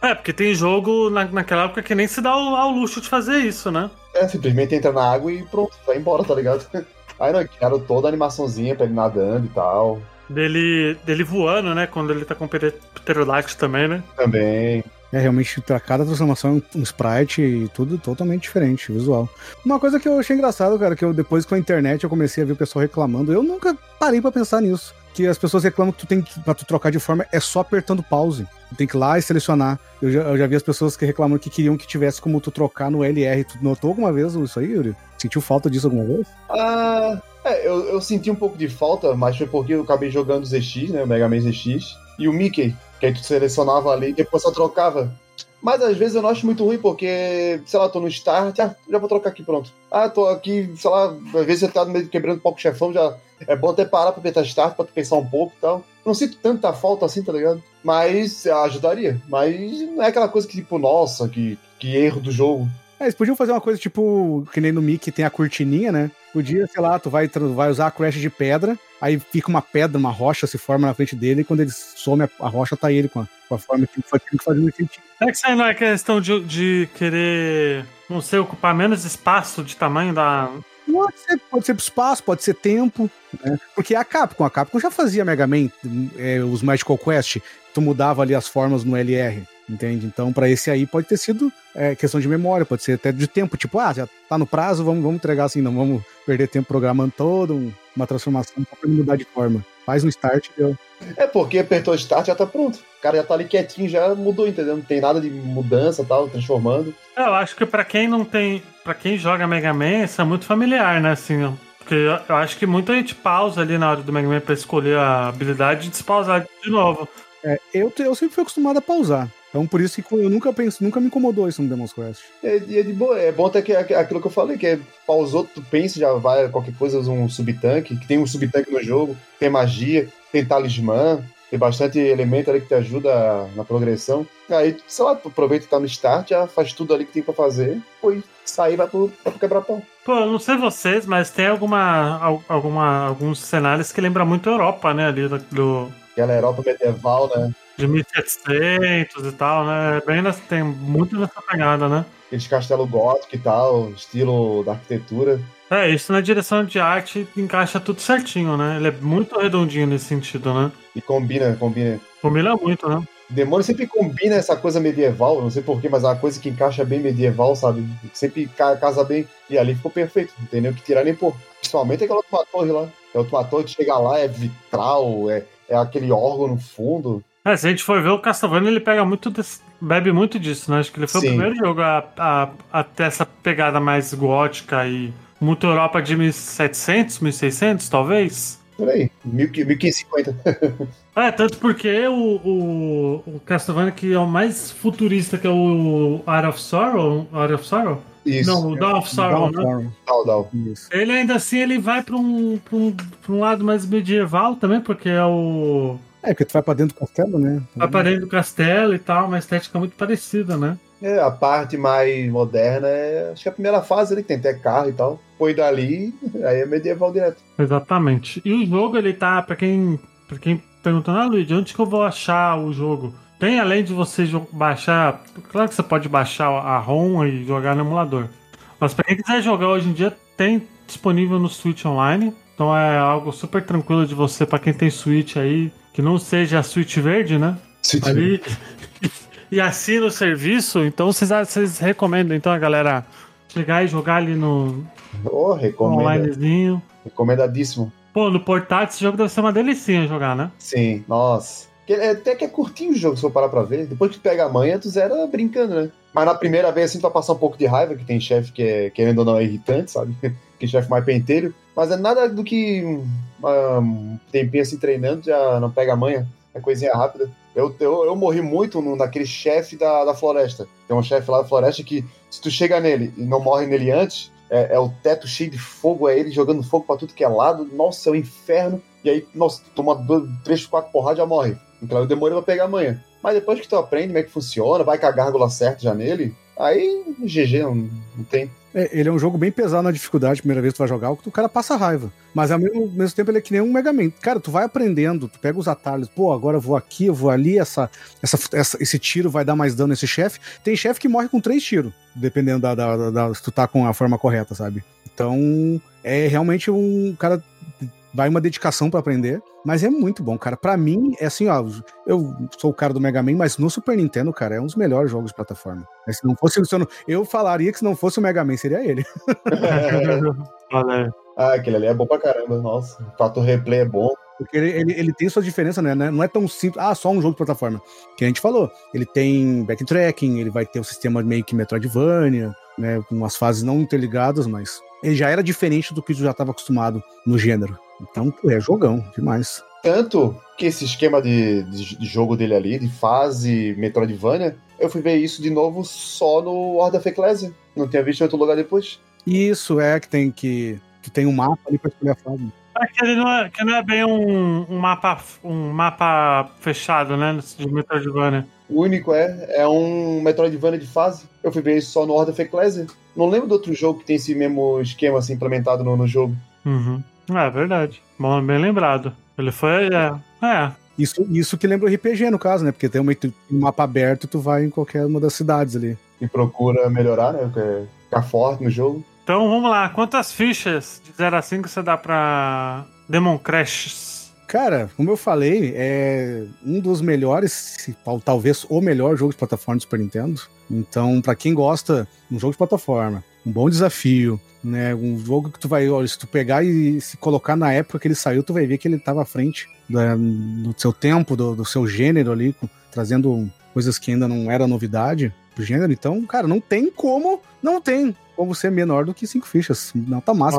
É, porque tem jogo na, naquela época que nem se dá ao, ao luxo de fazer isso, né? É, simplesmente entra na água e pronto, vai embora, tá ligado? Aí não, criaram toda a animaçãozinha pra ele nadando e tal. Dele, dele voando, né? Quando ele tá com pter- pterodáctilo também, né? Também. É, realmente, pra cada transformação, um sprite e tudo totalmente diferente, visual. Uma coisa que eu achei engraçado, cara, que eu depois com a internet eu comecei a ver o pessoal reclamando, eu nunca parei pra pensar nisso. Que as pessoas reclamam que tu tem que, pra tu trocar de forma, é só apertando pause. Tu tem que ir lá e selecionar. Eu já, eu já vi as pessoas que reclamam que queriam que tivesse como tu trocar no LR. Tu notou alguma vez isso aí, Yuri? Sentiu falta disso alguma vez? Ah, é, eu, eu senti um pouco de falta, mas foi porque eu acabei jogando ZX, né? O Mega Man ZX. E o Mickey, que aí tu selecionava ali e depois só trocava. Mas às vezes eu não acho muito ruim, porque, sei lá, tô no start, ah, já vou trocar aqui, pronto. Ah, tô aqui, sei lá, às vezes você tá meio quebrando um pouco o chefão, já é bom até parar pra apertar start, pra tu pensar um pouco e tal. Não sinto tanta falta assim, tá ligado? Mas ah, ajudaria. Mas não é aquela coisa que, tipo, nossa, que, que erro do jogo. É, eles podiam fazer uma coisa tipo, que nem no Mickey tem a cortininha, né? Podia, sei lá, tu vai, tra- vai usar a crash de pedra, aí fica uma pedra, uma rocha se forma na frente dele, e quando ele some a, a rocha, tá ele com a, com a forma que foi que fazendo sentido. É que isso aí não é questão de, de querer, não sei, ocupar menos espaço de tamanho da. Pode ser, pode ser espaço, pode ser tempo, né? Porque a Capcom, a Capcom já fazia Mega Man, é, os Magical Quest, tu mudava ali as formas no LR, entende? Então, para esse aí pode ter sido é, questão de memória, pode ser até de tempo, tipo, ah, já tá no prazo, vamos, vamos entregar assim, não vamos perder tempo programando todo um, uma transformação pra mudar de forma. Faz um start e deu. É porque apertou start já tá pronto. O cara já tá ali quietinho, já mudou, entendeu? Não tem nada de mudança tal, transformando. Eu acho que para quem não tem. para quem joga Mega Man, isso é muito familiar, né? Assim, ó. porque eu, eu acho que muita gente pausa ali na hora do Mega Man pra escolher a habilidade e despausar de novo. É, eu, eu sempre fui acostumado a pausar. Então por isso que eu nunca penso, nunca me incomodou isso no Demon's Quest. É, é de boa, é bom até que aquilo que eu falei, que é pausou, tu pensa, já vai qualquer coisa, usa um subtanque, que tem um subtanque no jogo, tem magia, tem talismã, tem bastante elemento ali que te ajuda na progressão. Aí, sei lá, tu aproveita e tá no start, já faz tudo ali que tem pra fazer, depois sair vai pro, vai pro quebra-pão. Pô, eu não sei vocês, mas tem alguma, alguma, alguns cenários que lembram muito a Europa, né? Ali do. Aquela Europa medieval, né? De 1700 e tal, né? Bem nessa, tem muito nessa pegada, né? Aqueles castelo gótico e tal, estilo da arquitetura. É, isso na direção de arte encaixa tudo certinho, né? Ele é muito redondinho nesse sentido, né? E combina, combina. Combina muito, né? Demônio sempre combina essa coisa medieval, não sei porquê, mas é uma coisa que encaixa bem medieval, sabe? Sempre casa bem. E ali ficou perfeito, não tem nem o que tirar nem pôr. Principalmente aquela última torre lá. É outra torre que chega lá, é vitral, é, é aquele órgão no fundo. É, se a gente for ver, o Castlevania ele pega muito desse, bebe muito disso, né? Acho que ele foi Sim. o primeiro jogo a, a, a ter essa pegada mais gótica e muito Europa de 1700, 1600, talvez? Por aí, 1550. é, tanto porque o, o, o Castlevania que é o mais futurista, que é o Art of Sorrow, Art of Sorrow? Isso. Não, o Dawn of Sorrow, Dawn né? Dawn, Dawn. Ele ainda assim ele vai para um, um, um lado mais medieval também, porque é o é, porque tu vai pra dentro do castelo, né? Vai pra dentro do castelo e tal, uma estética muito parecida, né? É, a parte mais moderna é. Acho que é a primeira fase ali, que tem até carro e tal. Foi dali, aí é medieval direto. Exatamente. E o jogo, ele tá, pra quem. Pra quem perguntando, ah, Luiz, onde que eu vou achar o jogo? Tem além de você baixar. Claro que você pode baixar a ROM e jogar no emulador. Mas pra quem quiser jogar hoje em dia, tem disponível no Switch Online. Então é algo super tranquilo de você, para quem tem Switch aí, que não seja a Switch verde, né? Switch ali, e assina o serviço, então vocês, vocês recomendam então a galera chegar e jogar ali no, oh, recomenda. onlinezinho. Recomendadíssimo. Pô, no portátil esse jogo deve ser uma delicinha jogar, né? Sim, nossa. Até que é curtinho o jogo, se for parar pra ver. Depois que tu pega a manha, tu zera brincando, né? Mas na primeira vez, assim, tu vai passar um pouco de raiva, que tem chefe que é, querendo ou não, é irritante, sabe? que chefe mais penteiro. Mas é nada do que um tempinho assim treinando, já não pega a manha. É coisinha rápida. Eu, eu, eu morri muito no, naquele chefe da, da floresta. Tem um chefe lá da floresta que, se tu chega nele e não morre nele antes, é, é, o teto cheio de fogo, é ele jogando fogo pra tudo que é lado. Nossa, é o um inferno. E aí, nossa, toma dois, três, quatro porradas já morre. Então eu demorei pra pegar a manha. Mas depois que tu aprende como é que funciona, vai com a gárgula certa já nele, aí GG, não, não tem. É, ele é um jogo bem pesado na dificuldade, primeira vez que tu vai jogar, o cara passa raiva. Mas ao mesmo, mesmo tempo ele é que nem um Mega Man. Cara, tu vai aprendendo, tu pega os atalhos, pô, agora eu vou aqui, eu vou ali, essa, essa, essa esse tiro vai dar mais dano nesse chefe. Tem chefe que morre com três tiros, dependendo da, da, da, da, se tu tá com a forma correta, sabe? Então, é realmente um cara vai uma dedicação para aprender, mas é muito bom, cara. Para mim, é assim, ó, eu sou o cara do Mega Man, mas no Super Nintendo, cara, é um dos melhores jogos de plataforma. Se não fosse, se eu, não, eu falaria que se não fosse o Mega Man, seria ele. ah, aquele ali é bom pra caramba, nossa. O fator replay é bom. Porque ele, ele, ele, tem sua diferença, né? Não é tão simples. Ah, só um jogo de plataforma. Que a gente falou. Ele tem backtracking, ele vai ter um sistema meio que Metroidvania, né? Com as fases não interligadas, mas ele já era diferente do que tu já estava acostumado no gênero. Então, é jogão, demais. Tanto que esse esquema de, de, de, jogo dele ali, de fase Metroidvania, eu fui ver isso de novo só no Order of Ecclesia. Não tinha visto em outro lugar depois. Isso, é, que tem que. que tem um mapa ali pra escolher a fase. É que ele não é, que não é bem um, um, mapa, um mapa fechado, né? De Metroidvania. O único é, é um Metroidvania de fase. Eu fui ver isso só no Order of Ecclesia. Não lembro de outro jogo que tem esse mesmo esquema assim implementado no, no jogo. Uhum. É verdade. Bom, bem lembrado. Ele foi. É. é. Isso, isso que lembra o RPG, no caso, né? Porque tem um mapa aberto tu vai em qualquer uma das cidades ali. E procura melhorar, né? Ficar forte no jogo. Então vamos lá, quantas fichas de 0 a 5 você dá pra Demon Crash? Cara, como eu falei, é um dos melhores, talvez o melhor jogo de plataforma do Super Nintendo. Então, para quem gosta, um jogo de plataforma, um bom desafio, né? Um jogo que tu vai, olha, se tu pegar e se colocar na época que ele saiu, tu vai ver que ele estava à frente da, do seu tempo, do, do, seu gênero ali, trazendo coisas que ainda não era novidade pro gênero. Então, cara, não tem como, não tem como ser menor do que cinco fichas. Não tá massa.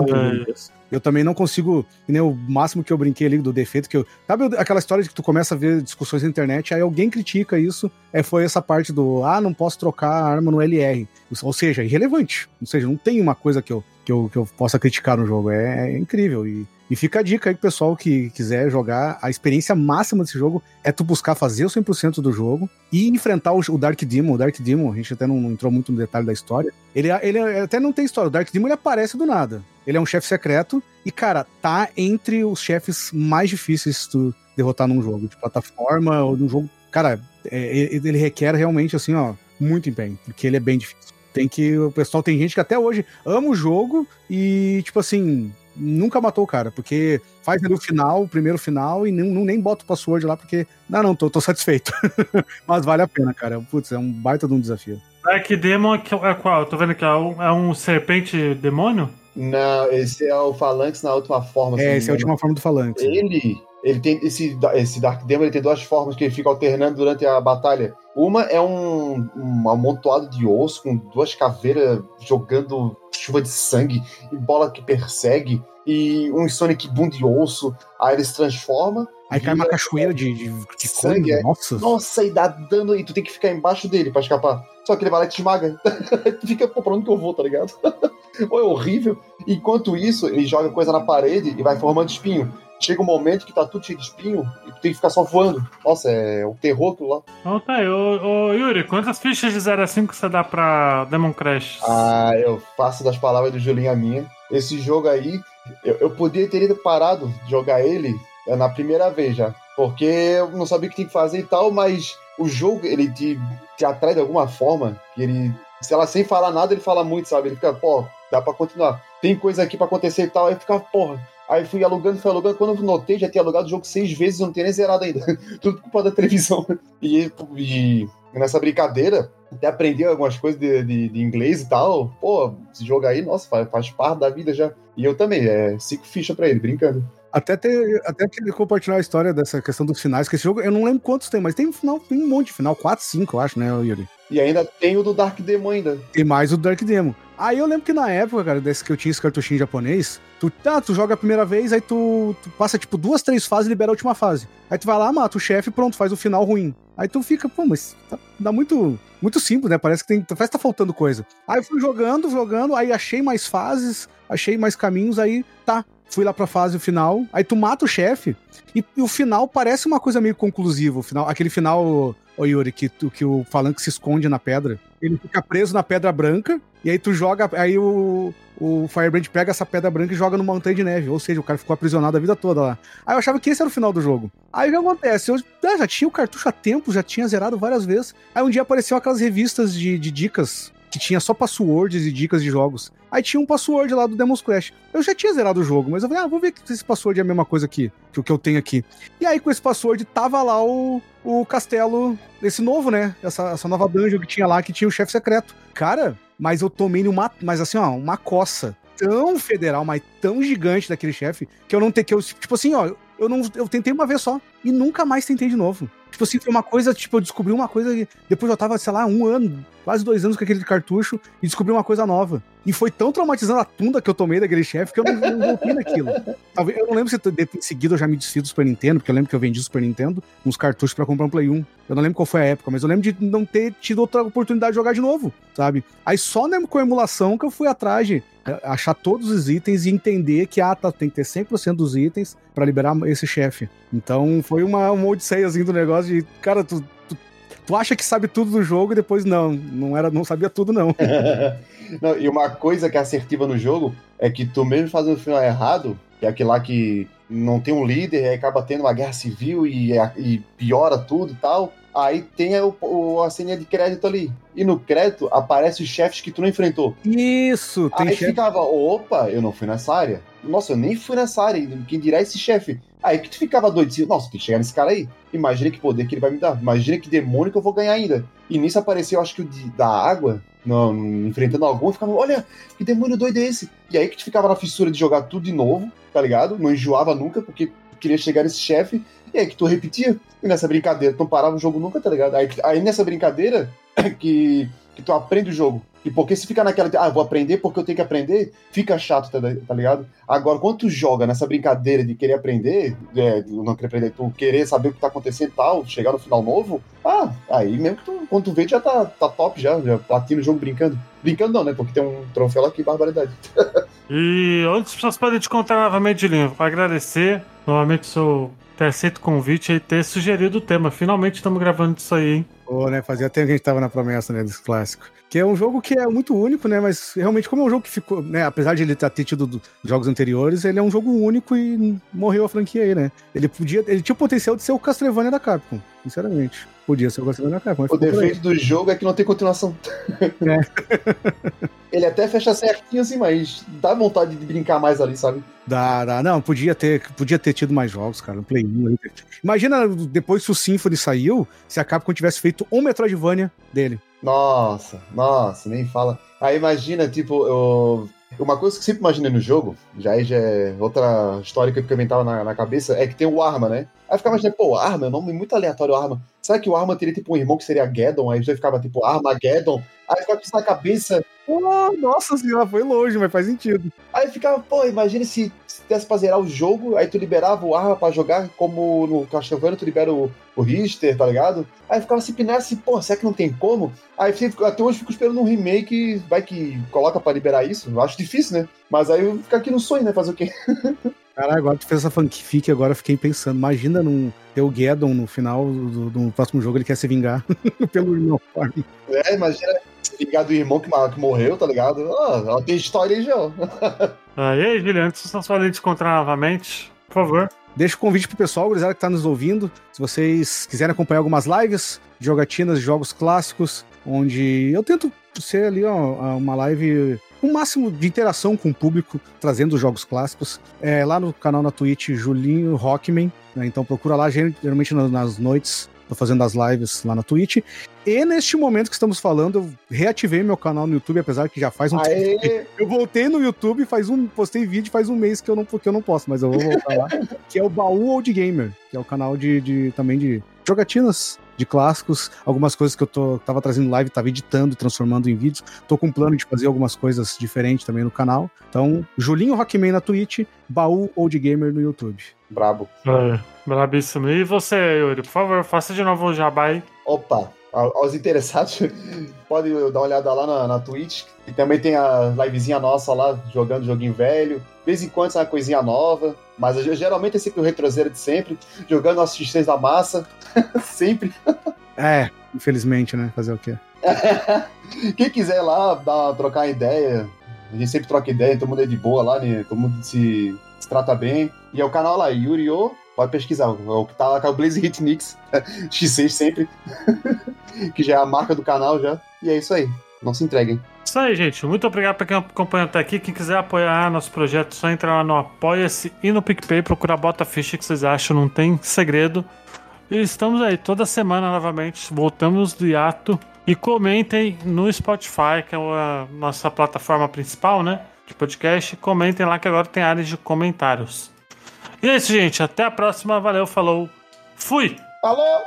Eu também não consigo, nem o máximo que eu brinquei ali do defeito que eu. Sabe aquela história de que tu começa a ver discussões na internet, aí alguém critica isso, é, foi essa parte do ah, não posso trocar a arma no LR. Ou seja, irrelevante. Ou seja, não tem uma coisa que eu, que eu, que eu possa criticar no jogo. É, é incrível. E e fica a dica aí pro pessoal que quiser jogar. A experiência máxima desse jogo é tu buscar fazer o 100% do jogo e enfrentar o, Dark Demon. O Dark Demon, a gente até não, entrou muito no detalhe da história. Ele, ele até não tem história. O Dark Demon ele aparece do nada. Ele é um chefe secreto e, cara, tá entre os chefes mais difíceis de derrotar num jogo de plataforma ou num jogo. Cara, é, ele requer realmente, assim, ó, muito empenho, porque ele é bem difícil. Tem que. O pessoal tem gente que até hoje ama o jogo e, tipo assim, nunca matou o cara, porque faz ali o final, o primeiro final, e nem, nem bota o password lá, porque. Não, não, tô, tô satisfeito. Mas vale a pena, cara. Putz, é um baita de um desafio. Dark Demon é qual? Tô vendo que é um, é um serpente demônio? Não, esse é o Phalanx na última forma. É, essa é a última forma do Phalanx. Ele, ele tem esse, esse Dark Demon, ele tem duas formas que ele fica alternando durante a batalha. Uma é um, um amontoado de osso com duas caveiras jogando chuva de sangue e bola que persegue e um Sonic Boom de osso. Aí ele se transforma. Aí cai uma cachoeira de, de, de sangue. É. Nossa. Nossa, e dá dano e tu tem que ficar embaixo dele pra escapar. Só que ele vai lá e te esmaga. tu fica, pô, pra onde que eu vou, tá ligado? Pô, é horrível. Enquanto isso, ele joga coisa na parede e vai formando espinho chega um momento que tá tudo cheio de espinho e tu tem que ficar só voando. Nossa, é um terror aquilo lá. Então tá aí. Ô, ô, Yuri, quantas fichas de 0 a 5 você dá pra Demon Crash? Ah, eu faço das palavras do Julinho a minha. Esse jogo aí, eu, eu podia ter parado de jogar ele é, na primeira vez já. Porque eu não sabia o que tinha que fazer e tal, mas o jogo, ele te, te atrai de alguma forma, que ele, se ela sem falar nada, ele fala muito, sabe? Ele fica, pô, dá pra continuar. Tem coisa aqui pra acontecer e tal, aí fica, porra, Aí fui alugando, fui alugando. Quando eu notei, já tinha alugado o jogo seis vezes, não tinha nem zerado ainda. Tudo culpa da televisão. E, e, nessa brincadeira, até aprendi algumas coisas de, de, de, inglês e tal. Pô, esse jogo aí, nossa, faz, faz parte da vida já. E eu também, é cinco fichas pra ele, brincando. Até, ter, até queria compartilhar a história dessa questão dos finais, que esse jogo, eu não lembro quantos tem, mas tem um final, tem um monte de final, 4, 5, eu acho, né, Yuri? E ainda tem o do Dark Demon ainda. Tem mais o do Dark Demon. Aí eu lembro que na época, cara, desse que eu tinha esse cartuchinho japonês, tu, tá, tu joga a primeira vez, aí tu, tu passa, tipo, duas, três fases e libera a última fase. Aí tu vai lá, mata o chefe pronto, faz o final ruim. Aí tu fica, pô, mas tá, dá muito, muito simples, né? Parece que tem, parece que tá faltando coisa. Aí fui jogando, jogando, aí achei mais fases, achei mais caminhos, aí tá, fui lá pra fase final, aí tu mata o chefe, e, e, o final parece uma coisa meio conclusiva, o final, aquele final, ô Yuri, que, que o Falanque se esconde na pedra. Ele fica preso na pedra branca, e aí tu joga, aí o, o Firebrand pega essa pedra branca e joga numa montanha de neve. Ou seja, o cara ficou aprisionado a vida toda lá. Aí eu achava que esse era o final do jogo. Aí o que acontece? Eu ah, já tinha o cartucho há tempo, já tinha zerado várias vezes. Aí um dia apareceu aquelas revistas de, de dicas que tinha só passwords e dicas de jogos. Aí tinha um password lá do Demon's Crash. Eu já tinha zerado o jogo, mas eu falei, ah, vou ver se esse password é a mesma coisa aqui, que o que eu tenho aqui. E aí com esse password tava lá o, o castelo, esse novo, né? Essa, essa nova dungeon que tinha lá, que tinha o chefe secreto. Cara, mas eu tomei uma, mas assim, ó, uma coça tão federal, mas tão gigante daquele chefe, que eu não tenho que eu, tipo assim, ó, eu não eu tentei uma vez só e nunca mais tentei de novo. Tipo assim, foi uma coisa, tipo, eu descobri uma coisa e depois eu tava, sei lá, um ano, quase dois anos com aquele cartucho e descobri uma coisa nova. E foi tão traumatizando a tunda que eu tomei daquele chefe que eu não, não voltei naquilo. Eu não lembro se em seguida eu já me desfiz do Super Nintendo, porque eu lembro que eu vendi o Super Nintendo, uns cartuchos para comprar um Play 1. Eu não lembro qual foi a época, mas eu lembro de não ter tido outra oportunidade de jogar de novo, sabe? Aí só com a emulação que eu fui atrás de é, achar todos os itens e entender que ah, tá, tem que ter 100% dos itens para liberar esse chefe. Então foi uma, uma odisseiazinha do negócio de, cara, tu, tu, tu, acha que sabe tudo do jogo e depois não, não era, não sabia tudo não. não. E uma coisa que é assertiva no jogo é que tu mesmo fazendo o final errado, que é aquele lá que não tem um líder e acaba tendo uma guerra civil e, e piora tudo e tal, Aí tem o, o- a senha de crédito ali. E no crédito aparece os chefes que tu não enfrentou. Isso, tem Aí chefe. ficava, opa, eu não fui nessa área. Nossa, eu nem fui nessa área. Quem dirá esse chefe? Aí que tu ficava doido. assim, Nossa, tem que chegar nesse cara aí. Imagina que poder que ele vai me dar. Imagina que demônio que eu vou ganhar ainda. E nisso apareceu, acho que o de- da água, não, enfrentando algum, eu ficava, olha, que demônio doido é esse? E aí que tu ficava na fissura de jogar tudo de novo, tá ligado? Não enjoava nunca, porque queria chegar nesse chefe. E aí que tu repetia. E nessa brincadeira, tu não parava o jogo nunca, tá ligado? Aí, aí nessa brincadeira que, que tu aprende o jogo. E porque se fica naquela, ah, vou aprender porque eu tenho que aprender, fica chato, tá, tá ligado? Agora, quando tu joga nessa brincadeira de querer aprender, é, não querer aprender, tu querer saber o que tá acontecendo e tal, chegar no final novo, ah, aí mesmo que tu, quando tu vê, já tá, tá top já, já platina o jogo brincando. Brincando não, né? Porque tem um troféu lá que barbaridade. E onde as pessoas podem te encontrar novamente, Linho? Agradecer novamente o seu ter aceito o convite e ter sugerido o tema. Finalmente estamos gravando isso aí, hein? Pô, né? Fazia tempo que a gente tava na promessa, né, desse clássico. Que é um jogo que é muito único, né? Mas realmente, como é um jogo que ficou, né? Apesar de ele ter tido do- jogos anteriores, ele é um jogo único e morreu a franquia aí, né? Ele podia. Ele tinha o potencial de ser o Castlevania da Capcom, sinceramente. Podia ser o Capcom. mas O defeito do jogo é que não tem continuação. Ele até fecha certinho assim, mas dá vontade de brincar mais ali, sabe? Dá, dá. Não, podia ter, podia ter tido mais jogos, cara. No Play 1. aí. Imagina depois que o Symphony saiu, se a Capcom tivesse feito um Metroidvania dele. Nossa, nossa, nem fala. Aí imagina, tipo, eu- uma coisa que eu sempre imaginei no jogo, já já é outra história que eu também tava na, na cabeça, é que tem o Arma, né? Aí eu ficava imaginando, pô, Arma, é um nome muito aleatório, Arma. Será que o Arma teria tipo um irmão que seria Geddon? Aí já ficava tipo Armageddon. Aí ficava com isso na cabeça. Oh, nossa senhora, foi longe, mas faz sentido. Aí ficava, pô, imagina se, se desse pra zerar o jogo, aí tu liberava o Arma pra jogar, como no Castlevania tu libera o, o Richter, tá ligado? Aí ficava se pinar assim, pô, será que não tem como? Aí até hoje fico esperando um remake, vai que coloca pra liberar isso. Eu acho difícil, né? Mas aí fica aqui no sonho, né? Fazer o quê? Caralho, agora tu fez essa fanfic, agora eu fiquei pensando. Imagina num, ter o Geddon no final do, do próximo jogo, ele quer se vingar pelo irmão. É, imagina ligar do irmão que, que morreu, tá ligado? Ah, ela tem história aí já. ó. Ah, e aí, Juliano, se vocês podem te encontrar novamente, por favor. Deixa o convite pro pessoal, gurizada que tá nos ouvindo. Se vocês quiserem acompanhar algumas lives, de jogatinas, de jogos clássicos, onde eu tento ser ali ó, uma live com o máximo de interação com o público, trazendo os jogos clássicos. É, lá no canal na Twitch, Julinho Rockman. né? Então procura lá, geralmente na- nas noites. Tô fazendo as lives lá na Twitch. E neste momento que estamos falando, eu reativei meu canal no YouTube, apesar que já faz um tempo. Aê, Eu voltei no YouTube, faz um, postei vídeo faz um mês que eu não, que eu não posto, mas eu vou voltar lá. que é o Baú Old Gamer, que é o canal de, de- também de jogatinas, de clássicos, algumas coisas que eu tô, tava trazendo live, tava editando, transformando em vídeos. Tô com um plano de fazer algumas coisas diferentes também no canal. Então, Julinho Rockman na Twitch, Baú Old Gamer no YouTube. brabo. É, brabíssimo. E você, Yuri, por favor, faça de novo o jabá aí. Opa, aos interessados, pode dar uma olhada lá na, na Twitch. E também tem a livezinha nossa lá, jogando joguinho velho. De vez em quando sai uma coisinha nova. Mas eu- geralmente é sempre o retrozeiro de sempre. Jogando nossos X3 da massa. sempre. É, infelizmente, né? Fazer o quê? Quem quiser lá dar, trocar ideia, a gente sempre troca ideia, todo mundo é de boa lá, né? Todo mundo se, se trata bem. E é o canal lá, Yurio, pode pesquisar, é o que tá lá com o Blaze Hitmix, X6 sempre, que já é a marca do canal já. E é isso aí, não se entreguem. Isso aí, gente. Muito obrigado pra quem acompanhou até aqui. Quem quiser apoiar nosso projeto, é só entrar lá no Apoia-se e no PicPay, procurar Bota Ficha que vocês acham, não tem segredo. E estamos aí toda semana novamente, voltamos do hiato. E comentem no Spotify, que é a nossa plataforma principal, né? De podcast. Comentem lá que agora tem áreas de comentários. E é isso, gente. Até a próxima. Valeu, falou. Fui! Falou!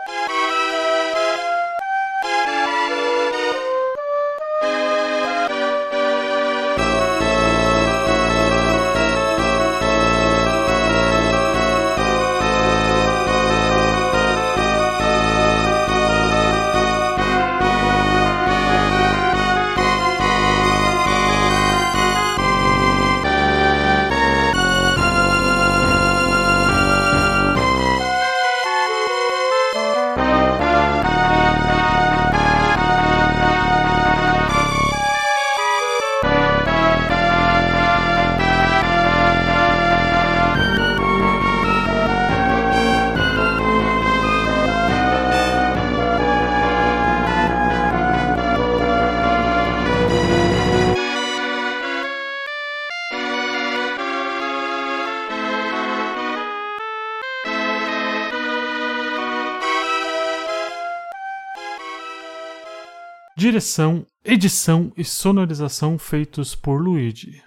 Direção, edição e sonorização feitos por Luigi.